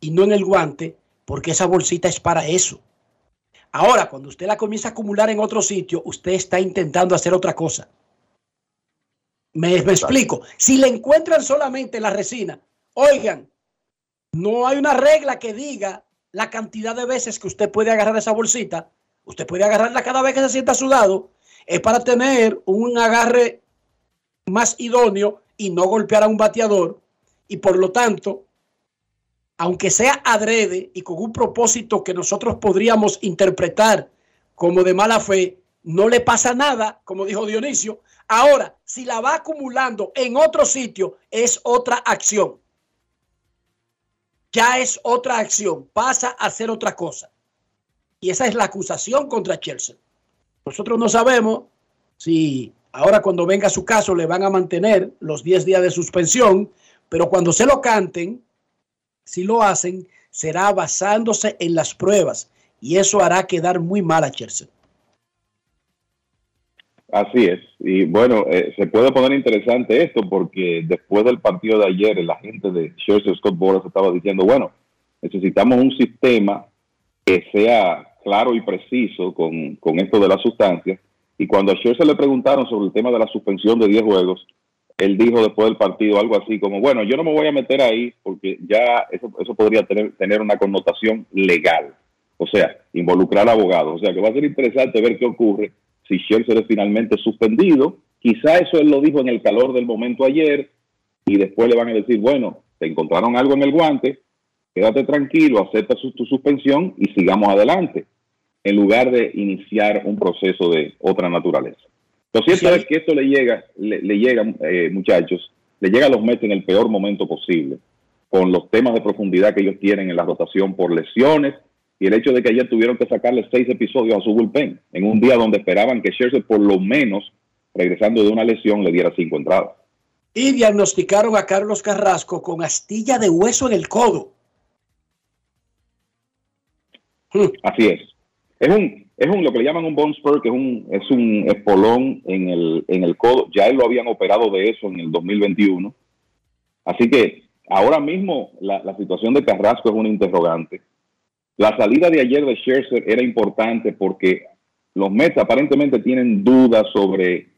y no en el guante? Porque esa bolsita es para eso. Ahora, cuando usted la comienza a acumular en otro sitio, usted está intentando hacer otra cosa. Me, me explico. Si le encuentran solamente la resina, oigan, No hay una regla que diga la cantidad de veces que usted puede agarrar esa bolsita. Usted puede agarrarla cada vez que se sienta sudado. Es para tener un agarre más idóneo y no golpear a un bateador. Y por lo tanto, aunque sea adrede y con un propósito que nosotros podríamos interpretar como de mala fe, no le pasa nada, como dijo Dionisio. Ahora, si la va acumulando en otro sitio, es otra acción. Ya es otra acción, pasa a ser otra cosa. Y esa es la acusación contra Chelsea. Nosotros no sabemos si ahora cuando venga su caso le van a mantener los 10 días de suspensión, pero cuando se lo canten, si lo hacen, será basándose en las pruebas y eso hará quedar muy mal a Chelsea. Así es. Y bueno, eh, se puede poner interesante esto porque después del partido de ayer, el agente de Scherzer, Scott Boras, estaba diciendo, bueno, necesitamos un sistema que sea claro y preciso con, con esto de las sustancias. Y cuando a Scherzer le preguntaron sobre el tema de la suspensión de 10 juegos, él dijo después del partido algo así como, bueno, yo no me voy a meter ahí porque ya eso, eso podría tener, tener una connotación legal. O sea, involucrar abogados. O sea, que va a ser interesante ver qué ocurre si Scherzer es finalmente suspendido. Quizá eso él lo dijo en el calor del momento ayer y después le van a decir, bueno, te encontraron algo en el guante, quédate tranquilo, acepta su, tu suspensión y sigamos adelante, en lugar de iniciar un proceso de otra naturaleza. Lo cierto es que esto le llega, le, le llega, eh, muchachos, le llega a los Mets en el peor momento posible, con los temas de profundidad que ellos tienen en la rotación por lesiones y el hecho de que ayer tuvieron que sacarle seis episodios a su bullpen, en un día donde esperaban que Scherzer por lo menos, regresando de una lesión, le diera cinco entradas. Y diagnosticaron a Carlos Carrasco con astilla de hueso en el codo. Así es. Es un, es un, lo que le llaman un bone spur, que es un, es un espolón en el, en el codo. Ya él lo habían operado de eso en el 2021. Así que ahora mismo la, la situación de Carrasco es una interrogante. La salida de ayer de Scherzer era importante porque los Mets aparentemente tienen dudas sobre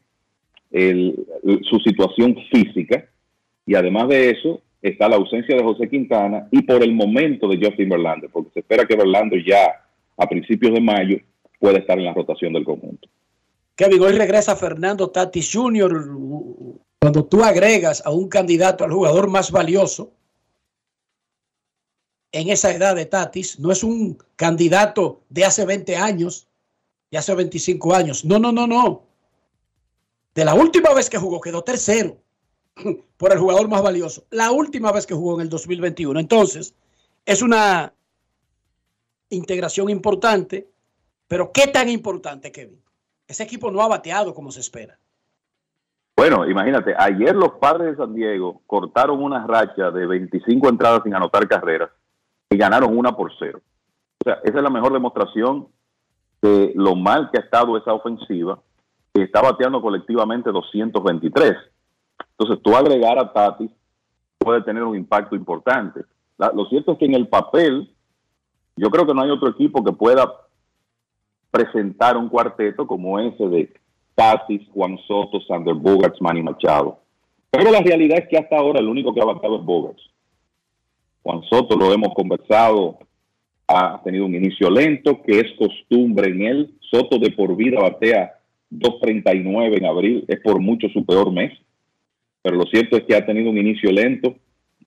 su situación física y además de eso está la ausencia de José Quintana y por el momento de Justin Verlander, porque se espera que Verlander ya a principios de mayo pueda estar en la rotación del conjunto. Kevin, hoy regresa Fernando Tatis Jr. Cuando tú agregas a un candidato al jugador más valioso en esa edad de Tatis, no es un candidato de hace 20 años, de hace 25 años. No, no, no, no. De la última vez que jugó quedó tercero [clears throat] por el jugador más valioso. La última vez que jugó en el 2021. Entonces, es una integración importante, pero ¿qué tan importante, Kevin? Ese equipo no ha bateado como se espera. Bueno, imagínate, ayer los padres de San Diego cortaron una racha de 25 entradas sin anotar carreras y ganaron una por cero. O sea, esa es la mejor demostración de lo mal que ha estado esa ofensiva, que está bateando colectivamente 223. Entonces, tú agregar a Tatis puede tener un impacto importante. Lo cierto es que en el papel, yo creo que no hay otro equipo que pueda presentar un cuarteto como ese de Tatis, Juan Soto, Sander Bogarts, Manny Machado. Pero la realidad es que hasta ahora el único que ha bateado es Bogarts. Juan Soto, lo hemos conversado, ha tenido un inicio lento, que es costumbre en él. Soto de por vida batea 2.39 en abril, es por mucho su peor mes. Pero lo cierto es que ha tenido un inicio lento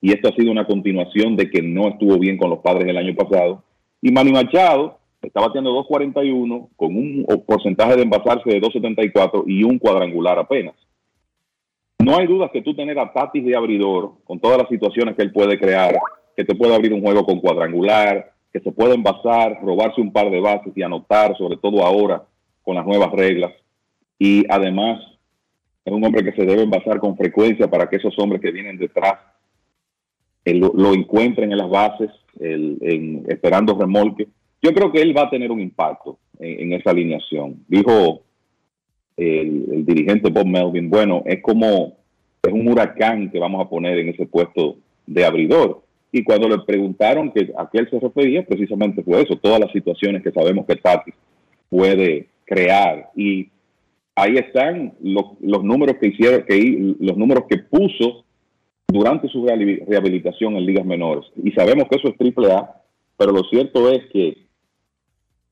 y esto ha sido una continuación de que no estuvo bien con los padres el año pasado. Y Manny Machado está bateando 2.41 con un porcentaje de envasarse de 2.74 y un cuadrangular apenas. No hay dudas que tú tener a Tatis de abridor, con todas las situaciones que él puede crear, que te puede abrir un juego con cuadrangular, que se puede envasar, robarse un par de bases y anotar, sobre todo ahora con las nuevas reglas. Y además es un hombre que se debe envasar con frecuencia para que esos hombres que vienen detrás eh, lo, lo encuentren en las bases, el- esperando remolque. Yo creo que él va a tener un impacto en, en esa alineación. Dijo el, el dirigente Bob Melvin, bueno, es como es un huracán que vamos a poner en ese puesto de abridor. Y cuando le preguntaron que a qué él se refería, precisamente fue eso, todas las situaciones que sabemos que Tatis puede crear. Y ahí están los, los números que hicieron, que los números que puso durante su rehabi- rehabilitación en ligas menores. Y sabemos que eso es triple A, pero lo cierto es que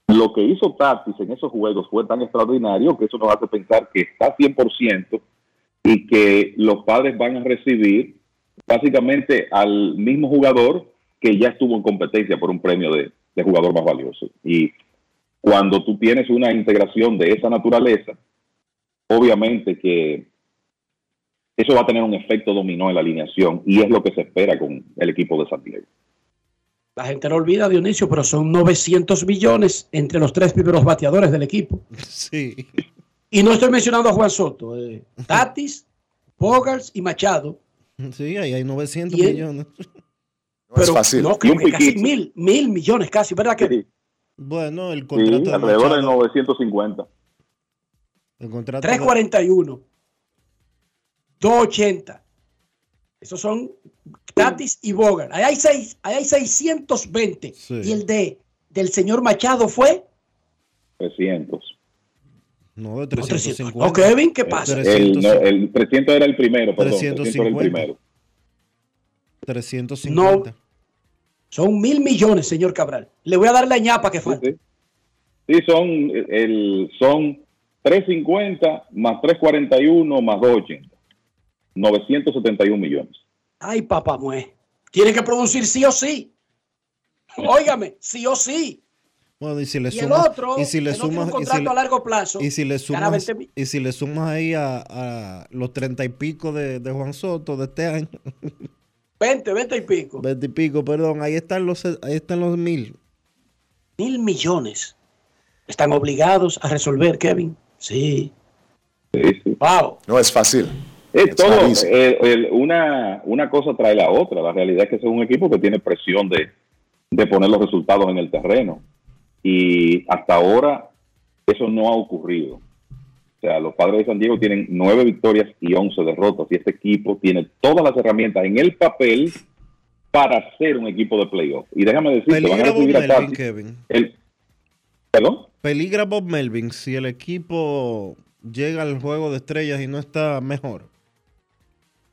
lo que hizo Tatis en esos juegos fue tan extraordinario que eso nos hace pensar que está 100% y que los padres van a recibir básicamente al mismo jugador que ya estuvo en competencia por un premio de, de jugador más valioso. Y cuando tú tienes una integración de esa naturaleza, obviamente que eso va a tener un efecto dominó en la alineación y es lo que se espera con el equipo de San Diego. La gente lo olvida, Dionisio, pero son 900 millones entre los tres primeros bateadores del equipo. Sí. Y no estoy mencionando a Juan Soto, eh, Tatis, Bogarts y Machado. Sí, ahí hay 900 Y él- millones. [laughs] pero no, creo Y un que casi piquito. mil, mil millones casi, ¿verdad que? Bueno, el Sí, contrato de alrededor de Machado, 950. el contrato de- 341, 280. Esos son Tatis y Bogart. Ahí hay, seis, ahí hay 620. Y el de del señor Machado fue 300. No, de 300. 350. No, Kevin, ¿qué pasa? El, no, el 300 era el primero, perdón. 300 era el 350. primero. 350. Son mil millones, señor Cabral. Le voy a dar la ñapa que falta. Sí, son, el, son 350 más 341 más 280. 971 millones. Ay, papá mue. Tiene que producir sí o sí. Óigame, sí o sí. Bueno, y si le Y el sumas, otro, y si le sumas, un y si contrato a largo plazo, y si le sumas, 20 mil. y si le sumas ahí a, a los treinta y pico de, de Juan Soto de este año, [laughs] 20, 20 y pico. 20 y pico, perdón, ahí están los, ahí están los mil. Mil millones. Están obligados a resolver, Kevin. Sí. Wow. No es fácil. Es todo, eh, el- una, una cosa trae la otra. La realidad es que ese es un equipo que tiene presión de, de poner los resultados en el terreno. Y hasta ahora eso no ha ocurrido. O sea, los padres de San Diego tienen nueve victorias y once derrotas. Y este equipo tiene todas las herramientas en el papel para ser un equipo de playoff. Y déjame decirte, van a recibir a Tatis. Kevin. El, ¿Perdón? Peligra Bob Melvin si el equipo llega al juego de estrellas y no está mejor.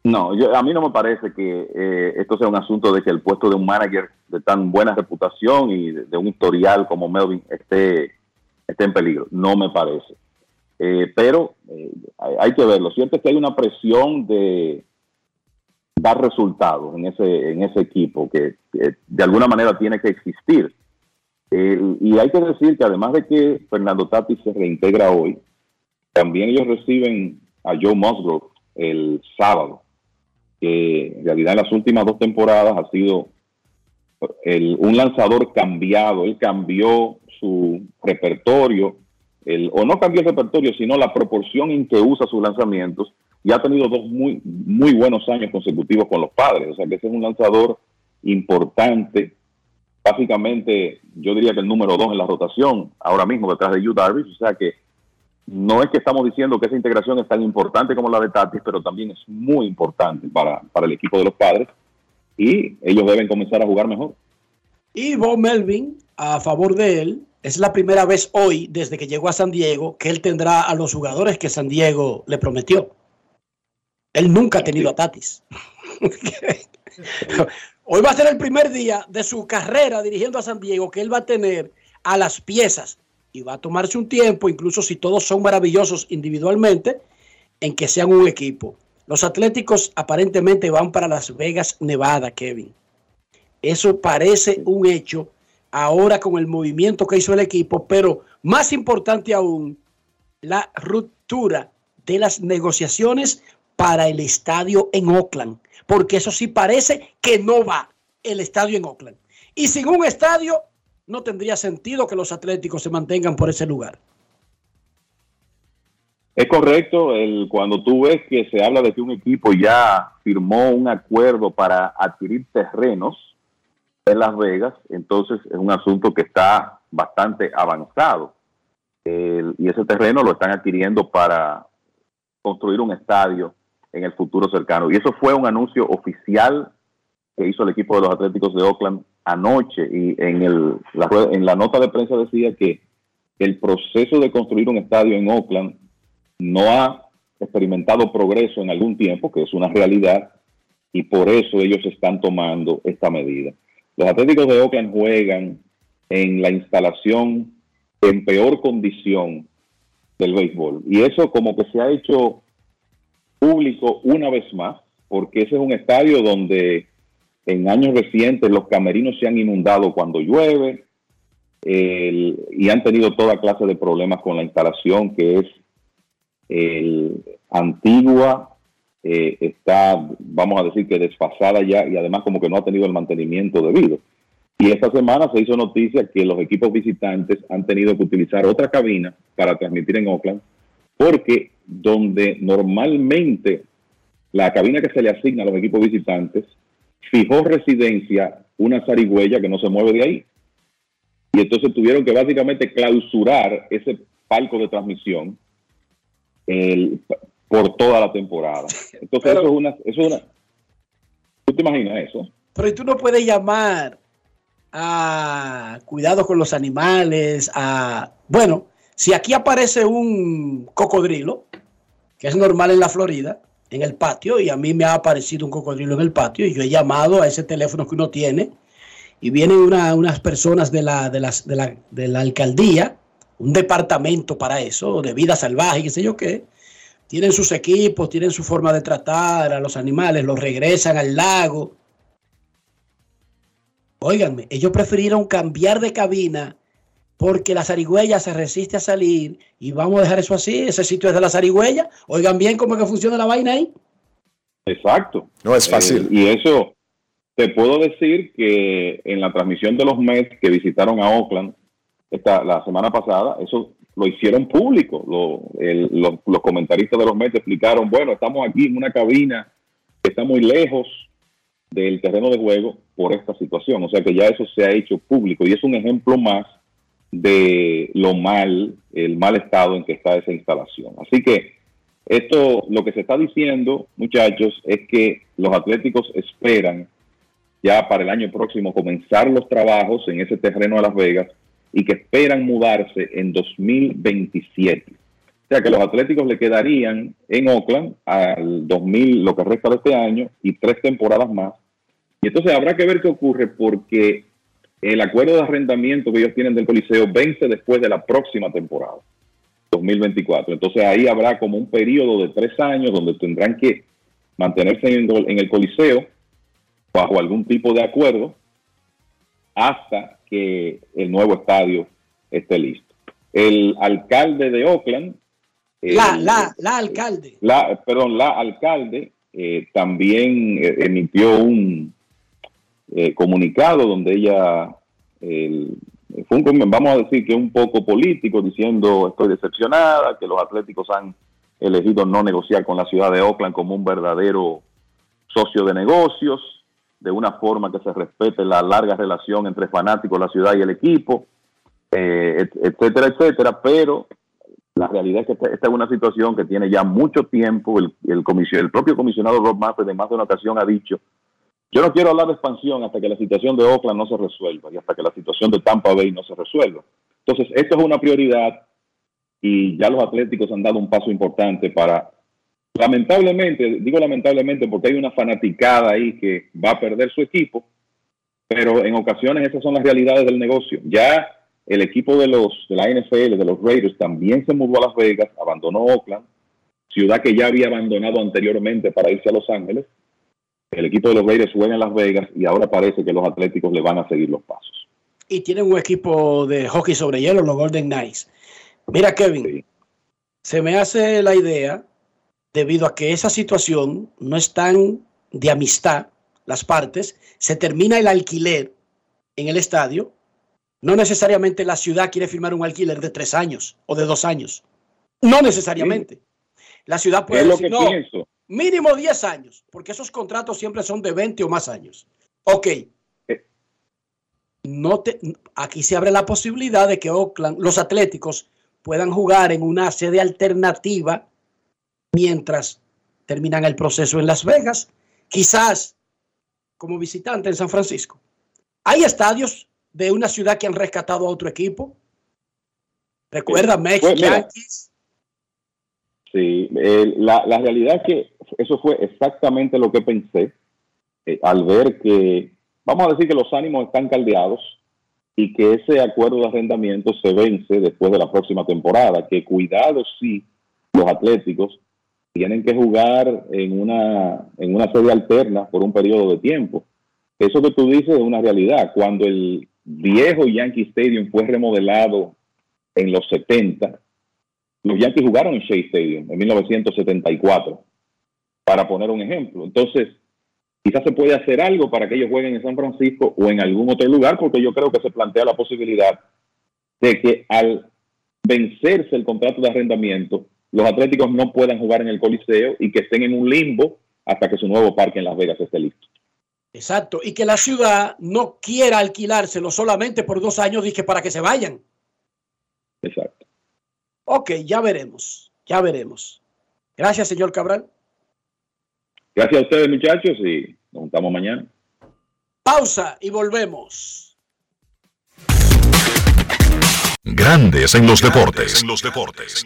No, yo, a mí no me parece que eh, esto sea un asunto de que el puesto de un manager de tan buena reputación y de, un historial como Melvin esté, esté en peligro. No me parece. Eh, pero eh, hay, que ver. Lo cierto es que hay una presión de dar resultados en ese, en ese equipo que, de alguna manera tiene que existir. Y hay que decir que además de que Fernando Tatis se reintegra hoy, también ellos reciben a Joe Musgrove el sábado que en realidad en las últimas dos temporadas ha sido el- un lanzador cambiado, él cambió su repertorio, el- o no cambió el repertorio, sino la proporción en que usa sus lanzamientos, y ha tenido dos muy, muy buenos años consecutivos con los padres, o sea que ese es un lanzador importante, básicamente yo diría que el número dos en la rotación, ahora mismo detrás de Yu Darvish, o sea que no es que estamos diciendo que esa integración es tan importante como la de Tatis, pero también es muy importante para, para el equipo de los padres y ellos deben comenzar a jugar mejor. Y Bob Melvin, a favor de él, es la primera vez hoy, desde que llegó a San Diego, que él tendrá a los jugadores que San Diego le prometió. Él nunca ha tenido a Tatis. [laughs] hoy va a ser el primer día de su carrera dirigiendo a San Diego que él va a tener a las piezas y va a tomarse un tiempo, incluso si todos son maravillosos individualmente, en que sean un equipo. Los Atléticos aparentemente van para Las Vegas, Nevada, Kevin. Eso parece un hecho ahora con el movimiento que hizo el equipo, pero más importante aún, la ruptura de las negociaciones para el estadio en Oakland, porque eso sí parece que no va el estadio en Oakland. Y sin un estadio, no tendría sentido que los Atléticos se mantengan por ese lugar. Es correcto, cuando tú ves que se habla de que un equipo ya firmó un acuerdo para adquirir terrenos en Las Vegas, entonces es un asunto que está bastante avanzado. Y ese terreno lo están adquiriendo para construir un estadio en el futuro cercano. Y eso fue un anuncio oficial que hizo el equipo de los Atléticos de Oakland anoche. Y en, el, la, en la nota de prensa decía que el proceso de construir un estadio en Oakland no ha experimentado progreso en algún tiempo, que es una realidad, y por eso ellos están tomando esta medida. Los Atléticos de Oakland juegan en la instalación en peor condición del béisbol. Y eso como que se ha hecho público una vez más, porque ese es un estadio donde en años recientes los camerinos se han inundado cuando llueve y han tenido toda clase de problemas con la instalación que es el, antigua, eh, está, vamos a decir que desfasada ya y además como que no ha tenido el mantenimiento debido. Y esta semana se hizo noticia que los equipos visitantes han tenido que utilizar otra cabina para transmitir en Oakland, porque donde normalmente la cabina que se le asigna a los equipos visitantes fijó residencia una zarigüeya que no se mueve de ahí. Y entonces tuvieron que básicamente clausurar ese palco de transmisión por toda la temporada. Entonces eso es una, eso es una, ¿tú te imaginas eso? Pero ¿y tú no puedes llamar a cuidado con los animales, a... Bueno, si aquí aparece un cocodrilo, que es normal en la Florida, en el patio, y a mí me ha aparecido un cocodrilo en el patio, y yo he llamado a ese teléfono que uno tiene, y vienen una- unas personas de la, de, las- de la, de la alcaldía, un departamento para eso, de vida salvaje, qué sé yo qué, tienen sus equipos, tienen su forma de tratar a los animales, los regresan al lago. Óiganme, ellos prefirieron cambiar de cabina porque la zarigüeya se resiste a salir y vamos a dejar eso así, ese sitio es de la zarigüeya. Oigan bien cómo es que funciona la vaina ahí. Exacto. No es fácil. Eh, y eso, te puedo decir que en la transmisión de los Mets que visitaron a Oakland esta, la semana pasada, eso lo hicieron público. Lo- el- los, los comentaristas de los Mets explicaron, bueno, estamos aquí en una cabina que está muy lejos del terreno de juego por esta situación. O sea que ya eso se ha hecho público y es un ejemplo más de lo mal, el mal estado en que está esa instalación. Así que esto, lo que se está diciendo, muchachos, es que los atléticos esperan ya para el año próximo comenzar los trabajos en ese terreno de Las Vegas y que esperan mudarse en 2027. O sea que los atléticos le quedarían en Oakland al 2000, lo que resta de este año, y tres temporadas más. Y entonces habrá que ver qué ocurre porque el acuerdo de arrendamiento que ellos tienen del Coliseo vence después de la próxima temporada, 2024. Entonces ahí habrá como un periodo de tres años donde tendrán que mantenerse en el, Coliseo bajo algún tipo de acuerdo hasta que el nuevo estadio esté listo. El alcalde de Oakland, el- La, la, la alcalde. la, perdón, la alcalde eh, también eh, emitió un eh, comunicado donde ella, el- fue un, vamos a decir que un poco político, diciendo estoy decepcionada, que los atléticos han elegido no negociar con la ciudad de Oakland como un verdadero socio de negocios, de una forma que se respete la larga relación entre fanáticos, la ciudad y el equipo, eh, et- etcétera, etcétera, pero la realidad es que esta, es una situación que tiene ya mucho tiempo. El, el, el propio comisionado Rob Manfred en más de una ocasión ha dicho, yo no quiero hablar de expansión hasta que la situación de Oakland no se resuelva y hasta que la situación de Tampa Bay no se resuelva. Entonces, esto es una prioridad y ya los atléticos han dado un paso importante para, lamentablemente, digo lamentablemente porque hay una fanaticada ahí que va a perder su equipo, pero en ocasiones esas son las realidades del negocio. Ya el equipo de los de la NFL, de los Raiders, también se mudó a Las Vegas, abandonó Oakland, ciudad que ya había abandonado anteriormente para irse a Los Ángeles. El equipo de los Raiders juega en Las Vegas y ahora parece que los Atléticos le van a seguir los pasos. Y tienen un equipo de hockey sobre hielo, los Golden Knights. Mira, Kevin, se me hace la idea, debido a que esa situación no es tan de amistad, las partes, se termina el alquiler en el estadio. No necesariamente la ciudad quiere firmar un alquiler de tres años o de dos años. No necesariamente. La ciudad puede es lo decir, que no, pienso. mínimo 10 años, porque esos contratos siempre son de 20 o más años. Ok. No te, aquí se abre la posibilidad de que Oakland, los Atléticos puedan jugar en una sede alternativa mientras terminan el proceso en Las Vegas, quizás como visitante en San Francisco. Hay estadios de una ciudad que han rescatado a otro equipo. Recuerda, Pues, Yankees. Sí, eh, la, la realidad es que eso fue exactamente lo que pensé eh, al ver que, vamos a decir que los ánimos están caldeados y que ese acuerdo de arrendamiento se vence después de la próxima temporada, que cuidado sí, los atléticos tienen que jugar en una, en una serie alterna por un periodo de tiempo. Eso que tú dices es una realidad. Cuando el viejo Yankee Stadium fue remodelado en los 70, los Yankees jugaron en Shea Stadium en 1974, para poner un ejemplo. Entonces, quizás se puede hacer algo para que ellos jueguen en San Francisco o en algún otro lugar, porque yo creo que se plantea la posibilidad de que al vencerse el contrato de arrendamiento, los atléticos no puedan jugar en el Coliseo y que estén en un limbo hasta que su nuevo parque en Las Vegas esté listo. Exacto, y que la ciudad no quiera alquilárselo solamente por dos años, dije, para que se vayan. Exacto. Ok, ya veremos, ya veremos. Gracias, señor Cabral. Gracias a ustedes, muchachos, y nos juntamos mañana. Pausa y volvemos. Grandes en los deportes. En los deportes.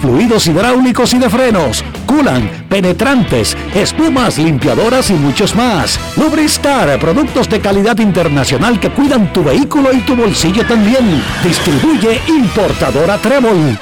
fluidos hidráulicos y de frenos, culan, penetrantes, espumas, limpiadoras y muchos más. Lubristar, productos de calidad internacional que cuidan tu vehículo y tu bolsillo también. Distribuye importadora Trébol.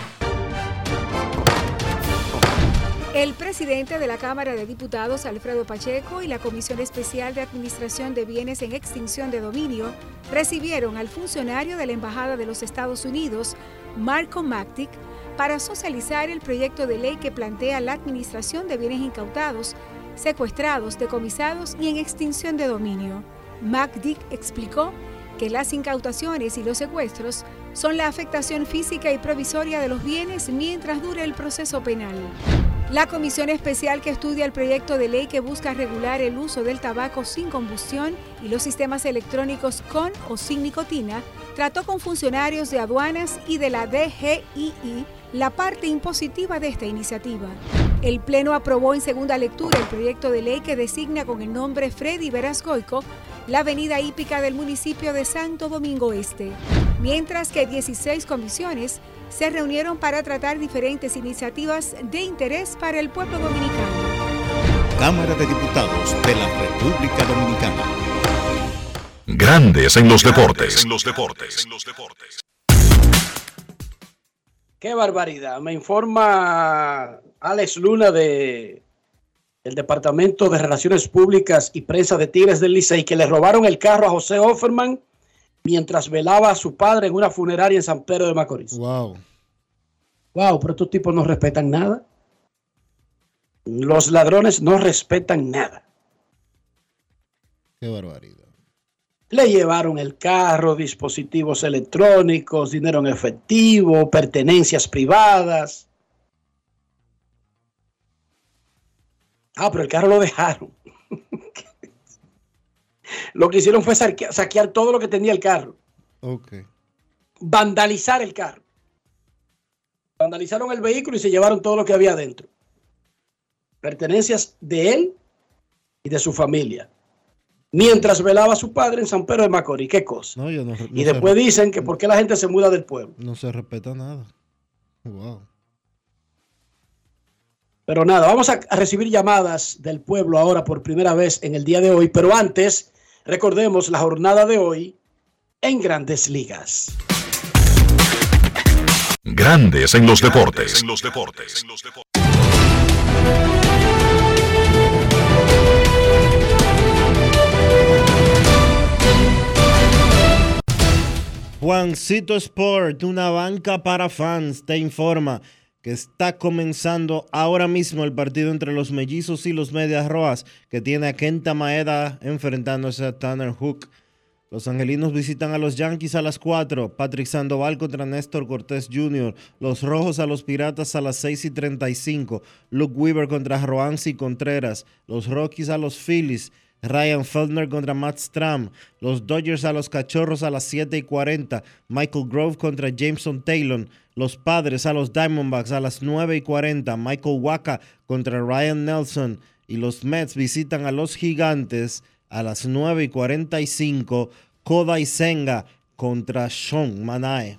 El presidente de la Cámara de Diputados, Alfredo Pacheco, y la Comisión Especial de Administración de Bienes en Extinción de Dominio recibieron al funcionario de la Embajada de los Estados Unidos, Marco Mactic, para socializar el proyecto de ley que plantea la administración de bienes incautados, secuestrados, decomisados y en extinción de dominio. MacDick explicó que las incautaciones y los secuestros son la afectación física y provisoria de los bienes mientras dure el proceso penal. La comisión especial que estudia el proyecto de ley que busca regular el uso del tabaco sin combustión y los sistemas electrónicos con o sin nicotina trató con funcionarios de aduanas y de la DGII la parte impositiva de esta iniciativa. El Pleno aprobó en segunda lectura el proyecto de ley que designa con el nombre Freddy Verasgoico la avenida hípica del municipio de Santo Domingo Este, mientras que 16 comisiones se reunieron para tratar diferentes iniciativas de interés para el pueblo dominicano. Cámara de Diputados de la República Dominicana. Grandes en los deportes. En los deportes. Qué barbaridad. Me informa Alex Luna de el Departamento de Relaciones Públicas y Prensa de Tigres del Licey que le robaron el carro a José Offerman mientras velaba a su padre en una funeraria en San Pedro de Macorís. Wow. Wow, pero estos tipos no respetan nada. Los ladrones no respetan nada. Qué barbaridad. Le llevaron el carro, dispositivos electrónicos, dinero en efectivo, pertenencias privadas. Ah, pero el carro lo dejaron. [laughs] lo que hicieron fue saquear, todo lo que tenía el carro. Ok. Vandalizar el carro. Vandalizaron el vehículo y se llevaron todo lo que había adentro. Pertenencias de él y de su familia. Mientras velaba a su padre en San Pedro de Macorís. ¿Qué cosa? No, yo no, no y después dicen que por qué la gente se muda del pueblo. No se respeta nada. Wow. Pero nada, vamos a, a recibir llamadas del pueblo ahora por primera vez en el día de hoy. Pero antes, recordemos la jornada de hoy en Grandes Ligas. Grandes en los deportes. En los deportes. Juancito Sport, una banca para fans, te informa que está comenzando ahora mismo el partido entre los mellizos y los medias rojas, que tiene a Kenta Maeda enfrentándose a Tanner Hook. Los Angelinos visitan a los Yankees a las 4. Patrick Sandoval contra Néstor Cortés Jr. Los Rojos a los Piratas a las 6 y 35. Luke Weaver contra Roansi Contreras. Los Rockies a los Phillies. Ryan Feldner contra Matt Stram. Los Dodgers a los Cachorros a las 7 y 40. Michael Grove contra Jameson Taylor. Los Padres a los Diamondbacks a las 9 y 40. Michael Waka contra Ryan Nelson. Y los Mets visitan a los Gigantes a las 9 y 45. Kodai Senga contra Sean Manae.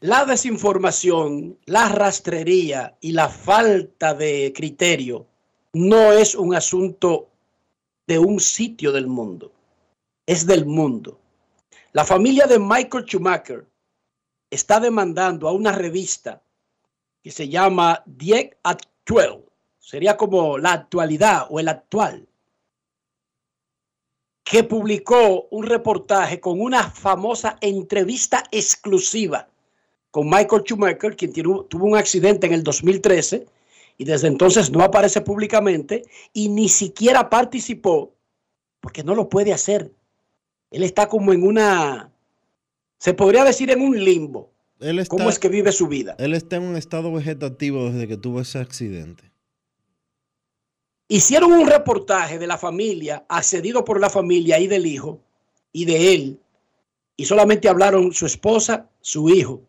La desinformación, la rastrería y la falta de criterio no es un asunto de un sitio del mundo, es del mundo. La familia de Michael Schumacher está demandando a una revista que se llama Die Actual, sería como la actualidad o el actual, que publicó un reportaje con una famosa entrevista exclusiva con Michael Schumacher, quien tuvo un accidente en el 2013 y desde entonces no aparece públicamente y ni siquiera participó porque no lo puede hacer. Él está como en una, se podría decir en un limbo. Él está, ¿Cómo es que vive su vida? Él está en un estado vegetativo desde que tuvo ese accidente. Hicieron un reportaje de la familia, accedido por la familia y del hijo y de él, y solamente hablaron su esposa, su hijo,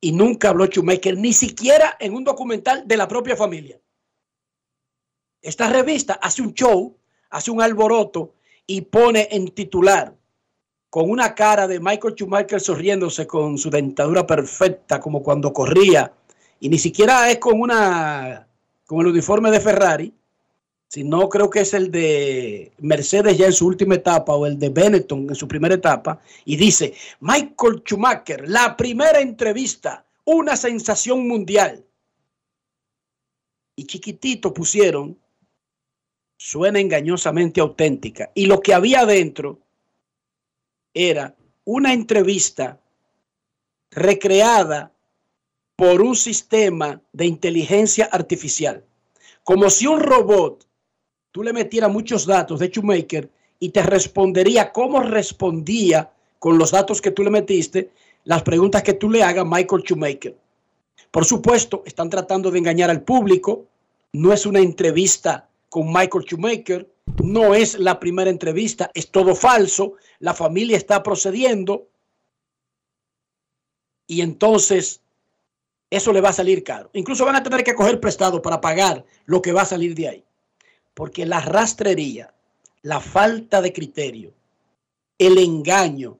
y nunca habló Schumacher, ni siquiera en un documental de la propia familia. Esta revista hace un show, hace un alboroto y pone en titular con una cara de Michael Schumacher sonriéndose con su dentadura perfecta como cuando corría y ni siquiera es con una con el uniforme de Ferrari, sino creo que es el de Mercedes ya en su última etapa o el de Benetton en su primera etapa y dice Michael Schumacher, la primera entrevista, una sensación mundial. Y chiquitito pusieron suena engañosamente auténtica y lo que había adentro era una entrevista recreada por un sistema de inteligencia artificial. Como si un robot, tú le metieras muchos datos de Shoemaker y te respondería cómo respondía con los datos que tú le metiste las preguntas que tú le hagas a Michael Shoemaker. Por supuesto, están tratando de engañar al público. No es una entrevista con Michael Shoemaker. No es la primera entrevista. Es todo falso. La familia está procediendo. Y entonces eso le va a salir caro. Incluso van a tener que coger prestado para pagar lo que va a salir de ahí. Porque la rastrería, la falta de criterio, el engaño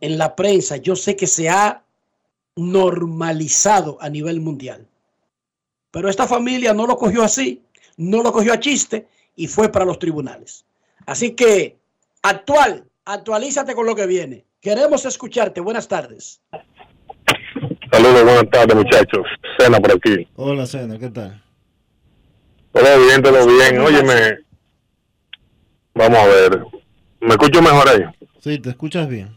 en la prensa, yo sé que se ha normalizado a nivel mundial. Pero esta familia no lo cogió así, no lo cogió a chiste y fue para los tribunales. Así que actual, actualízate con lo que viene. Queremos escucharte. Buenas tardes. Saludos, buenas tardes, muchachos. Cena por aquí. Hola, Cena, ¿qué tal? Todo bien, todo bien. Óyeme, vamos a ver. ¿Me escucho mejor ahí? Sí, te escuchas bien.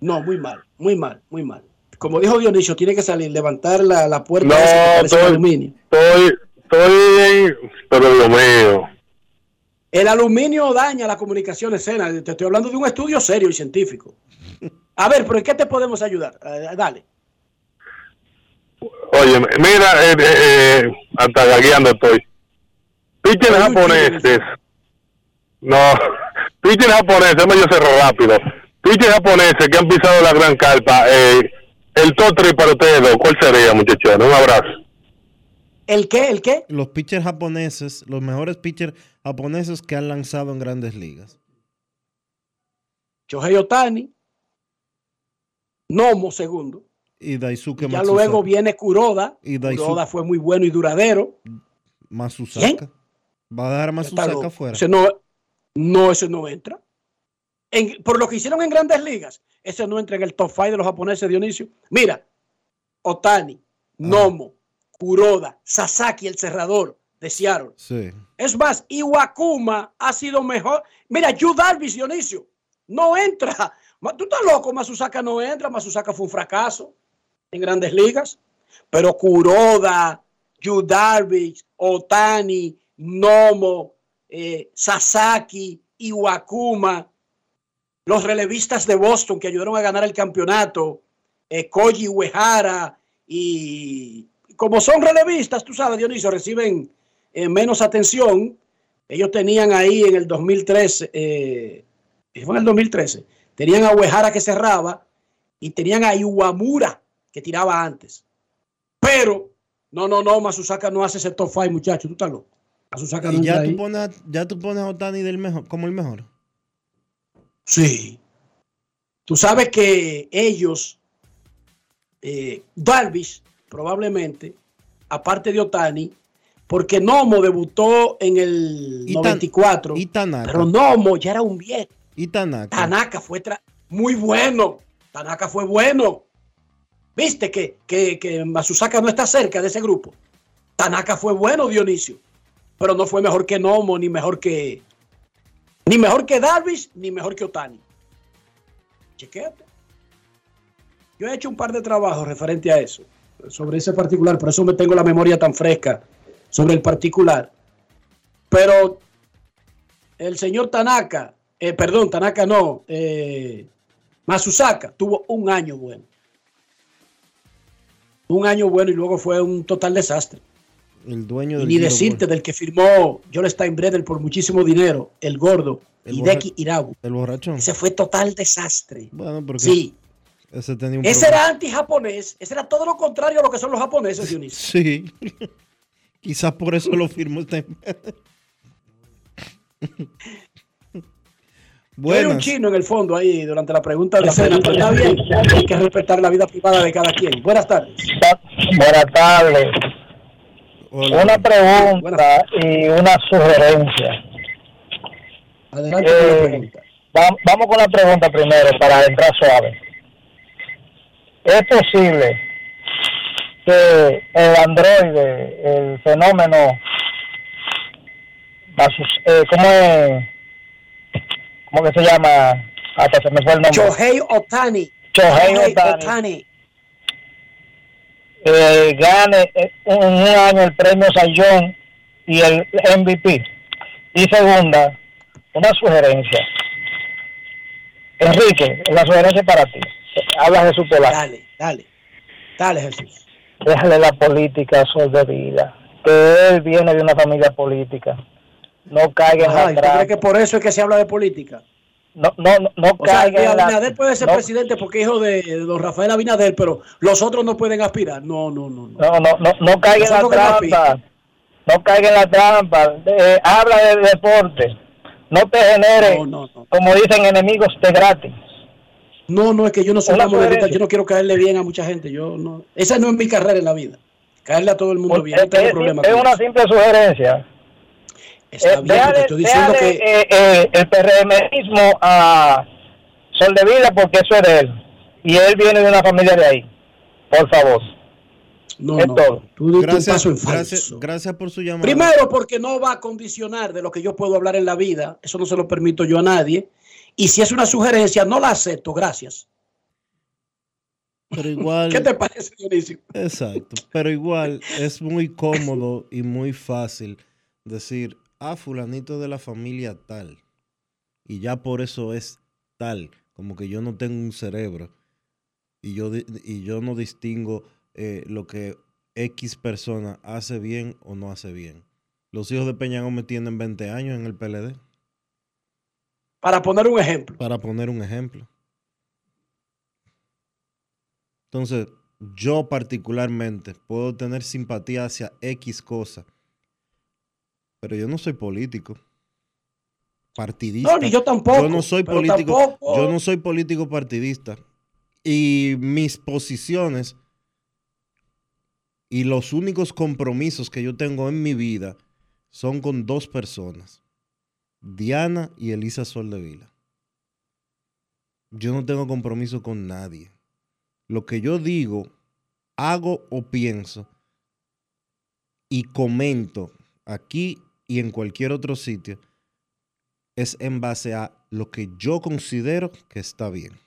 No, muy mal, muy mal, muy mal. Como dijo Dionisio, tiene que salir, levantar la, la puerta No, parece estoy- de aluminio. Estoy, estoy, pero Dios mío. El aluminio daña la comunicación escena. Te estoy hablando de un estudio serio y científico. A ver, pero ¿en qué te podemos ayudar? Eh, dale. Oye, mira, eh, eh, eh, hasta gagueando estoy. Pitchers japoneses. No, [laughs] pitchers japoneses, déjame yo cerro rápido. Pitchers japoneses que han pisado la gran carpa. Eh, el top 3 para ustedes dos, ¿cuál sería, muchachos? Un abrazo. ¿El qué? ¿El qué? Los pitchers japoneses, los mejores pitchers japoneses que han lanzado en grandes ligas. Shohei Otani. Nomo segundo. Y Daisuke Ya Matsusaka. luego viene Kuroda. Y Daisuke- Kuroda fue muy bueno y duradero. Mazusaka. Va a Está Mazusaka loco. afuera. No, no, ese no entra. En- por lo que hicieron en grandes ligas, ese no entra en el top 5 de los japoneses, Dionisio. Mira, Otani, Nomo, Kuroda, Sasaki, el cerrador de Seattle. Sí. Es más, Iwakuma ha sido mejor. Mira, Yu Darvish, Dionisio, no entra. Tú estás loco, Masusaka no entra. Masusaka fue un fracaso en grandes ligas. Pero Kuroda, Yu Darvish, Otani, Nomo, eh, Sasaki, Iwakuma, los relevistas de Boston que ayudaron a ganar el campeonato, eh, Koji Uehara y como son relevistas, tú sabes, Dionisio, reciben eh, menos atención. Ellos tenían ahí en el 2013, eh, fue en el 2013, tenían a Uehara que cerraba y tenían a Iwamura que tiraba antes. Pero, no, no, no, Masusaka no hace ese top 5, muchachos, tú estás loco. Y ya tú, ahí. pones, a- ya tú pones a Otani del mejor, como el mejor. Sí. Tú sabes que ellos, eh, Darvish, probablemente, aparte de Otani, porque Nomo debutó en el Y Tan- 94, Y Tanaka. pero Nomo ya era un viejo. Y Tanaka. Tanaka fue muy bueno. Tanaka fue bueno. Viste que, que, que Masusaka no está cerca de ese grupo. Tanaka fue bueno, Dionisio. Pero no fue mejor que Nomo, ni mejor que. Ni mejor que Darvish, ni mejor que Otani. Chequéate. Yo he hecho un par de trabajos referente a eso, sobre ese particular, por eso me tengo la memoria tan fresca sobre el particular. Pero el señor Tanaka, eh, perdón, Tanaka no, eh, Masusaka tuvo un año bueno. Un año bueno y luego fue un total desastre. El dueño Y ni decirte del que firmó John Steinbrenner por muchísimo dinero, el gordo, El Hideki Irabu. El borrachón. Ese fue total desastre. Bueno, porque Sí. ese tenía un Ese problema. era anti-japonés. Ese era todo lo contrario a lo que son los japoneses, Dionisio. [laughs] Sí. Quizás por eso lo firmó Steinbrenner. [laughs] Yo era un chino en el fondo ahí durante la pregunta de la cena, pero está bien. Hay que respetar la vida privada de cada quien. Buenas tardes. Buenas tardes. Una pregunta y una sugerencia. Adelante Eh, con la pregunta. va- vamos con la pregunta primero para entrar suave. ¿Es posible que el androide, el fenómeno, eh, ¿cómo es? ¿Cómo que se llama? Hasta se me fue el nombre. Shohei Otani. Shohei Ohtani. Eh, gane eh, en un año el premio Sayón y el MVP. Y segunda, una sugerencia. Enrique, la sugerencia para ti. Habla Jesús Polanco. Dale, dale. Dale, Jesús. Déjale la política a Sol de vida. Que él viene de una familia política. No caiga en la ¿y tú crees trampa. que por eso es que se habla de política? No, no, no, no O sea, caiga que en la- Abinader puede ser no- presidente porque hijo de, de don Rafael Abinader, pero los otros no pueden aspirar. No, no, no. no. No, no, no, no caiga en la trampa. No caiga en la trampa. Eh, habla de deporte. No te genere, como dicen, enemigos de gratis. No, no, es que yo no soy monedita, sugerencia. yo no quiero caerle bien a mucha gente. Yo no. Esa no es mi carrera en la vida. Caerle a todo el mundo bien. No Es, es- problema es una simple sugerencia. Está Eh, bien, te estoy diciendo déjale, que. eh, eh, el PRMismo a Sol de Vida porque eso es de él. Y él viene de una familia de ahí. Por favor. No, es no. todo. Tú Gracias, paso en gracias por su llamada. Primero, porque no va a condicionar de lo que yo puedo hablar en la vida. Eso no se lo permito yo a nadie. Y si es una sugerencia, no la acepto. Gracias. Pero igual. [laughs] ¿Qué te parece, Dionisio? Exacto. Pero igual es muy cómodo y muy fácil decir, ah, fulanito de la familia tal. Y ya por eso es tal. Como que yo no tengo un cerebro. Y yo, y yo no distingo eh, lo que X persona hace bien o no hace bien. Los hijos de Peña Gómez tienen 20 años en el PLD. Para poner un ejemplo. Para poner un ejemplo. Entonces, yo particularmente puedo tener simpatía hacia X cosa, pero yo no soy político. Partidista. No, ni yo tampoco, Yo no soy político. tampoco- Yo no soy político partidista. Y mis posiciones y los únicos compromisos que yo tengo en mi vida son con dos personas. Diana y Elisa Soldevila. Yo no tengo compromiso con nadie. Lo que yo digo, hago o pienso y comento aquí y en cualquier otro sitio es en base a lo que yo considero que está bien.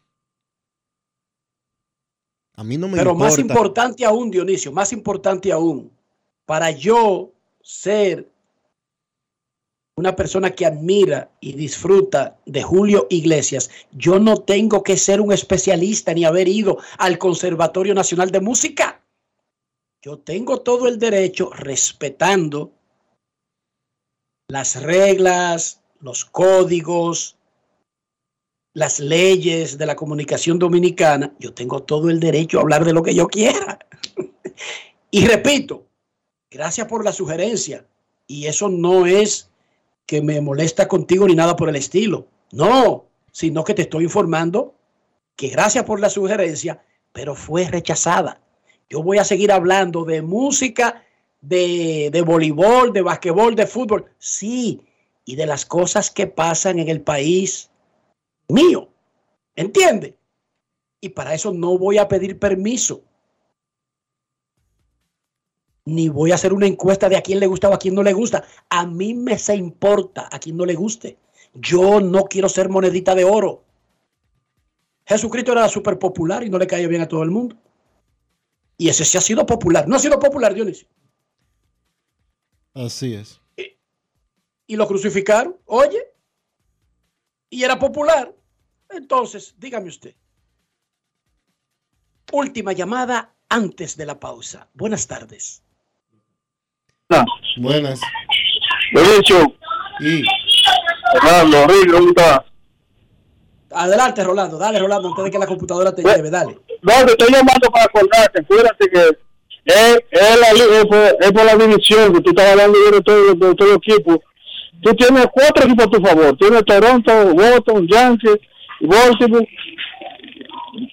A mí no me Pero importa. más importante aún, Dionisio, más importante aún, para yo ser una persona que admira y disfruta de Julio Iglesias, yo no tengo que ser un especialista ni haber ido al Conservatorio Nacional de Música. Yo tengo todo el derecho, respetando las reglas, los códigos, las leyes de la comunicación dominicana, yo tengo todo el derecho a hablar de lo que yo quiera. [laughs] y repito, gracias por la sugerencia. Y eso no es que me molesta contigo ni nada por el estilo. No, sino que te estoy informando que gracias por la sugerencia, pero fue rechazada. Yo voy a seguir hablando de música, de, de voleibol, de basquetbol, de fútbol, sí, y de las cosas que pasan en el país mío. ¿Entiende? Y para eso no voy a pedir permiso. Ni voy a hacer una encuesta de a quién le gusta o a quién no le gusta. A mí me se importa a quién no le guste. Yo no quiero ser monedita de oro. Jesucristo era súper popular y no le caía bien a todo el mundo. Y ese sí ha sido popular. No ha sido popular, Dionisio. Así es. Y lo crucificaron. Oye. Y era popular. Entonces, dígame usted. Última llamada antes de la pausa. Buenas tardes. Buenas. Derecho. Y Rico, ¿cómo está? Adelante, Rolando. Dale, Rolando, antes de que la computadora te lleve. Dale. No, te estoy llamando para acordarte, acuérdate que es, es, la, es, por, es por la división que tú estás hablando de todo, de todo el equipo. Tú tienes cuatro equipos a tu favor. Tienes Toronto, Boston, Yankees Baltimore.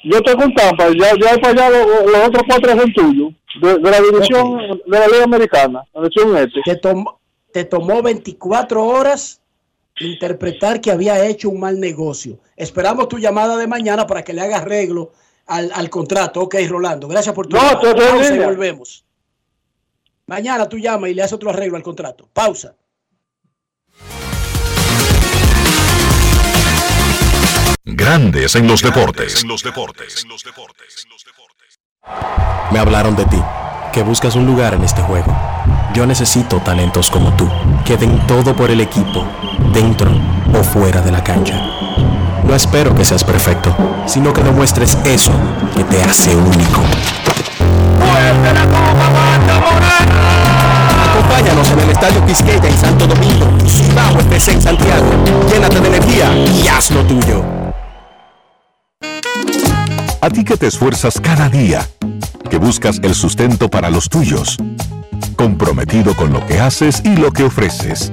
Yo estoy con Tampa, ya, ya para allá los, los otros cuatro son tuyos. De, de la división de la Liga Americana, la división este. Te tomó, te tomó 24 horas interpretar que había hecho un mal negocio. Esperamos tu llamada de mañana para que le haga arreglo al, al contrato. Ok, Rolando. Gracias por tu No, Pausa y volvemos. Mañana tú llamas y le haces otro arreglo al contrato. Pausa. Grandes en los deportes. En los deportes. Me hablaron de ti, que buscas un lugar en este juego. Yo necesito talentos como tú, que den todo por el equipo, dentro o fuera de la cancha. No espero que seas perfecto, sino que demuestres eso que te hace único. Acompáñanos en el Estadio Quisqueya en Santo Domingo, Cibao FC en Santiago. Llénate de energía y haz lo tuyo. A ti que te esfuerzas cada día, que buscas el sustento para los tuyos, comprometido con lo que haces y lo que ofreces.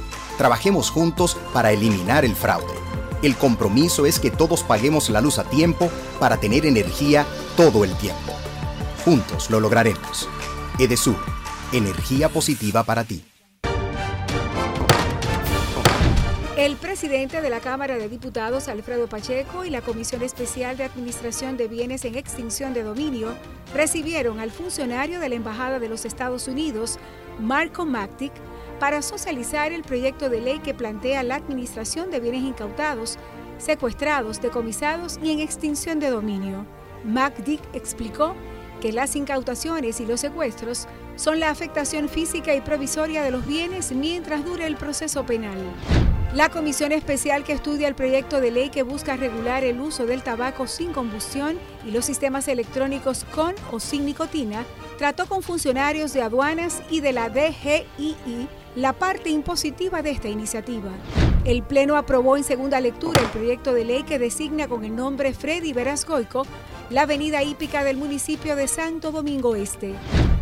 Trabajemos juntos para eliminar el fraude. El compromiso es que todos paguemos la luz a tiempo para tener energía todo el tiempo. Juntos lo lograremos. Edesur, energía positiva para ti. El presidente de la Cámara de Diputados, Alfredo Pacheco, y la Comisión Especial de Administración de Bienes en Extinción de Dominio recibieron al funcionario de la Embajada de los Estados Unidos, Marco Mactic, para socializar el proyecto de ley que plantea la administración de bienes incautados, secuestrados, decomisados y en extinción de dominio. MacDick explicó que las incautaciones y los secuestros son la afectación física y provisoria de los bienes mientras dure el proceso penal. La comisión especial que estudia el proyecto de ley que busca regular el uso del tabaco sin combustión y los sistemas electrónicos con o sin nicotina trató con funcionarios de aduanas y de la DGII la parte impositiva de esta iniciativa. El Pleno aprobó en segunda lectura el proyecto de ley que designa con el nombre Freddy Verasgoico la avenida hípica del municipio de Santo Domingo Este,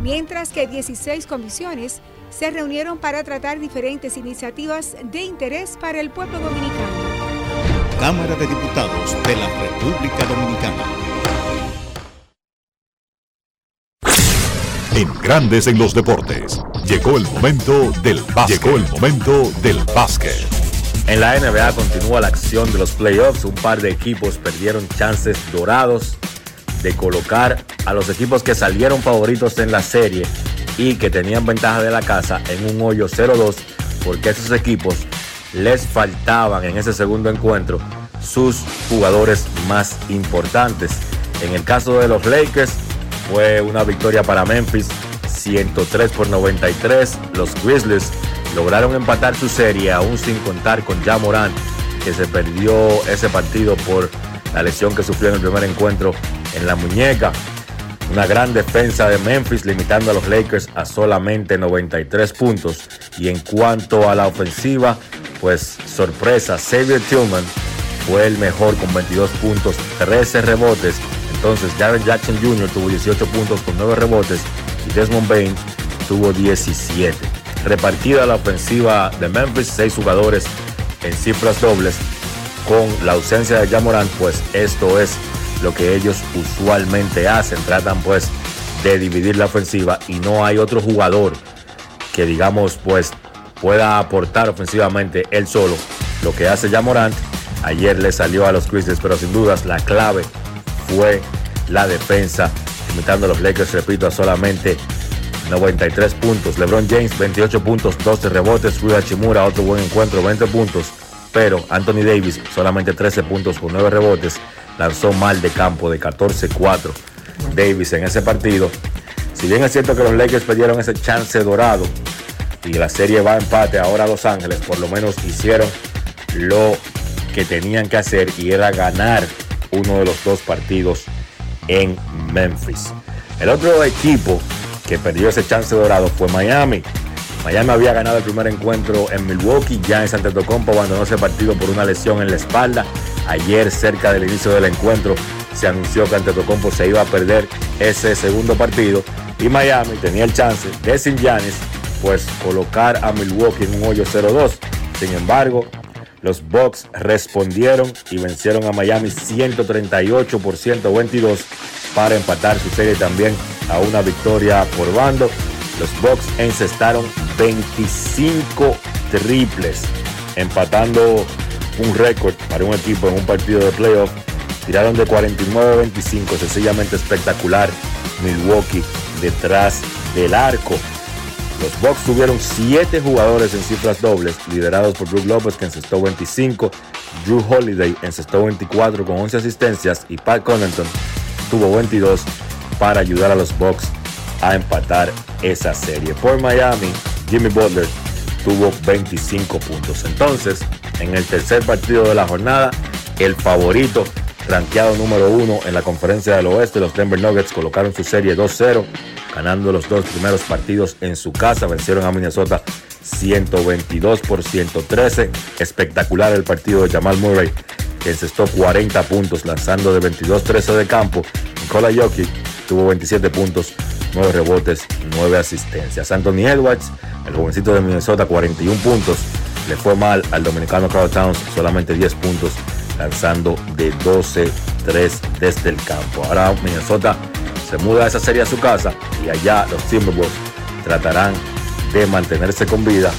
mientras que 16 comisiones se reunieron para tratar diferentes iniciativas de interés para el pueblo dominicano. Cámara de Diputados de la República Dominicana. En Grandes en los Deportes. Llegó el momento del básquet. Llegó el momento del básquet. En la NBA continúa la acción de los playoffs. Un par de equipos perdieron chances dorados de colocar a los equipos que salieron favoritos en la serie y que tenían ventaja de la casa en un hoyo 0-2 porque a esos equipos les faltaban en ese segundo encuentro sus jugadores más importantes. En el caso de los Lakers fue una victoria para Memphis 103 por 93. Los Grizzlies lograron empatar su serie aún sin contar con Ja Morant que se perdió ese partido por la lesión que sufrió en el primer encuentro en la muñeca. Una gran defensa de Memphis limitando a los Lakers a solamente 93 puntos. Y en cuanto a la ofensiva, pues sorpresa, Xavier Tillman fue el mejor con 22 puntos, 13 rebotes. Entonces Jaren Jackson Jr. tuvo 18 puntos con 9 rebotes y Desmond Bain tuvo 17. Repartida la ofensiva de Memphis, 6 jugadores en cifras dobles. Con la ausencia de Jamoran, pues esto es lo que ellos usualmente hacen. Tratan pues de dividir la ofensiva y no hay otro jugador que digamos pues pueda aportar ofensivamente él solo. Lo que hace ya Morant, ayer le salió a los Grizzlies, pero sin dudas la clave fue la defensa, limitando a los Lakers, repito, a solamente 93 puntos. LeBron James, 28 puntos, 12 rebotes. Rui Hachimura, otro buen encuentro, 20 puntos. Pero Anthony Davis, solamente 13 puntos con 9 rebotes lanzó mal de campo de 14-4 Davis en ese partido. Si bien es cierto que los Lakers perdieron ese chance dorado y la serie va a empate ahora a Los Ángeles, por lo menos hicieron lo que tenían que hacer y era ganar uno de los dos partidos en Memphis. El otro equipo que perdió ese chance dorado fue Miami. Miami había ganado el primer encuentro en Milwaukee, ya en Santo Tocompo abandonó ese partido por una lesión en la espalda. Ayer, cerca del inicio del encuentro, se anunció que Antetokounmpo se iba a perder ese segundo partido y Miami tenía el chance de sin Giannis, pues colocar a Milwaukee en un hoyo 0-2. Sin embargo, los Bucks respondieron y vencieron a Miami 138 por 122 para empatar su serie también a una victoria por bando. Los Bucks encestaron 25 triples, empatando un récord para un equipo en un partido de playoff tiraron de 49-25, sencillamente espectacular. Milwaukee detrás del arco. Los Bucks tuvieron 7 jugadores en cifras dobles, liderados por Brook Lopez que encestó 25, Drew Holiday encestó 24 con 11 asistencias y Pat Connaughton tuvo 22 para ayudar a los Bucks a empatar esa serie. Por Miami, Jimmy Butler tuvo 25 puntos. Entonces, en el tercer partido de la jornada, el favorito, rankeado número uno en la conferencia del oeste, los Denver Nuggets colocaron su serie 2-0, ganando los dos primeros partidos en su casa, vencieron a Minnesota 122 por 113. Espectacular el partido de Jamal Murray, que encestó 40 puntos lanzando de 22-13 de campo. Nikola Jokic tuvo 27 puntos, 9 rebotes, 9 asistencias. Anthony Edwards, el jovencito de Minnesota, 41 puntos. Le fue mal al dominicano Carl Towns, solamente 10 puntos, lanzando de 12-3 desde el campo. Ahora Minnesota se muda esa serie a su casa y allá los Timberwolves tratarán de mantenerse con vida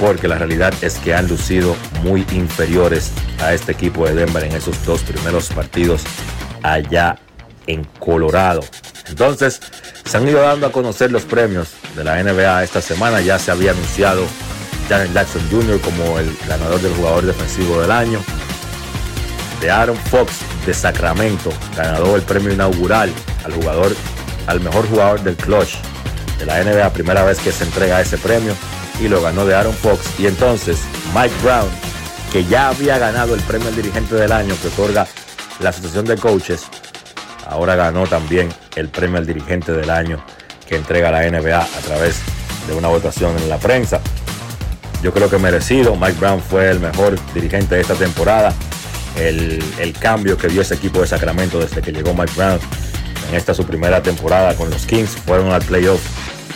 porque la realidad es que han lucido muy inferiores a este equipo de Denver en esos dos primeros partidos allá en Colorado. Entonces, se han ido dando a conocer los premios de la NBA esta semana. Ya se había anunciado Janet Jackson Jr. como el ganador del jugador defensivo del año. De Aaron Fox de Sacramento ganador el premio inaugural al jugador, al mejor jugador del clutch de la NBA, primera vez que se entrega ese premio y lo ganó de Aaron Fox. Y entonces Mike Brown, que ya había ganado el premio al dirigente del año que otorga la Asociación de Coaches, ahora ganó también el premio al dirigente del año que entrega la NBA a través de una votación en la prensa. Yo creo que merecido. Mike Brown fue el mejor dirigente de esta temporada. El, cambio que dio ese equipo de Sacramento desde que llegó Mike Brown en esta su primera temporada con los Kings. Fueron al playoff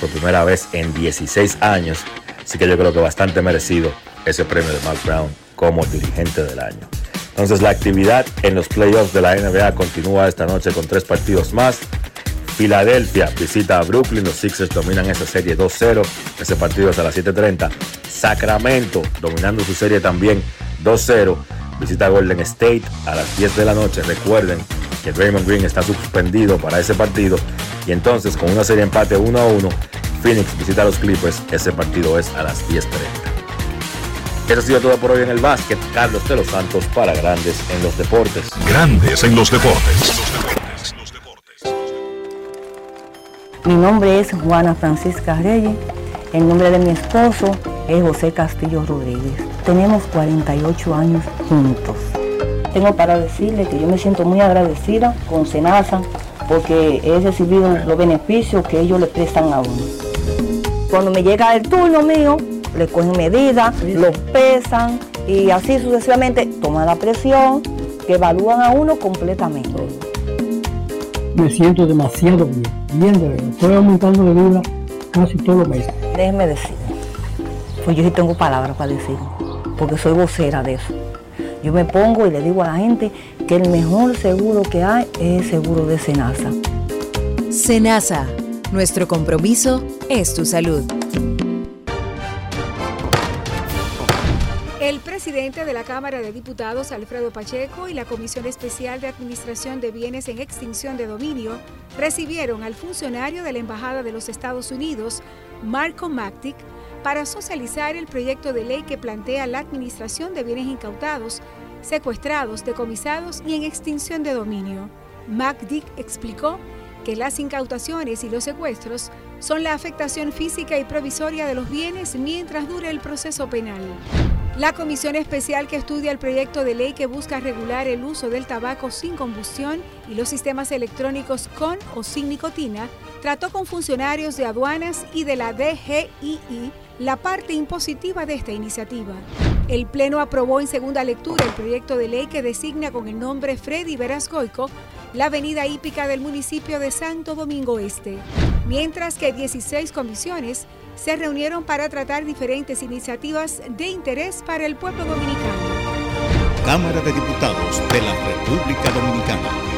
por primera vez en 16 años. Así que yo creo que bastante merecido ese premio de Mike Brown como dirigente del año. Entonces la actividad en los playoffs de la NBA continúa esta noche con tres partidos más. Filadelfia visita a Brooklyn, los Sixers dominan esa serie 2-0, ese partido es a las 7.30. Sacramento dominando su serie también 2-0, visita a Golden State a las 10 de la noche. Recuerden que Raymond Green está suspendido para ese partido y entonces con una serie empate 1-1, Phoenix visita a los Clippers, ese partido es a las 10.30. Eso ha sido todo por hoy en el básquet. Carlos de los Santos para Grandes en los Deportes. Grandes en los Deportes. Mi nombre es Juana Francisca Reyes. El nombre de mi esposo es José Castillo Rodríguez. Tenemos 48 años juntos. Tengo para decirle que yo me siento muy agradecida con Senasa porque he recibido los beneficios que ellos le prestan a uno. Cuando me llega el turno mío, le cogen medidas, los pesan y así sucesivamente toman la presión, que evalúan a uno completamente. Me siento demasiado bien, bien de verdad. Estoy aumentando de vida casi todos los meses. Déjeme decir, pues yo sí tengo palabras para decir, porque soy vocera de eso. Yo me pongo y le digo a la gente que el mejor seguro que hay es el seguro de Senasa. Senasa, nuestro compromiso es tu salud. El presidente de la Cámara de Diputados, Alfredo Pacheco, y la Comisión Especial de Administración de Bienes en Extinción de Dominio recibieron al funcionario de la Embajada de los Estados Unidos, Marco Mactic, para socializar el proyecto de ley que plantea la administración de bienes incautados, secuestrados, decomisados y en extinción de dominio. MacDick explicó que las incautaciones y los secuestros son la afectación física y provisoria de los bienes mientras dure el proceso penal. La comisión especial que estudia el proyecto de ley que busca regular el uso del tabaco sin combustión y los sistemas electrónicos con o sin nicotina trató con funcionarios de aduanas y de la DGII la parte impositiva de esta iniciativa. El Pleno aprobó en segunda lectura el proyecto de ley que designa con el nombre Freddy Verasgoico la avenida hípica del municipio de Santo Domingo Este, mientras que 16 comisiones se reunieron para tratar diferentes iniciativas de interés para el pueblo dominicano. Cámara de Diputados de la República Dominicana.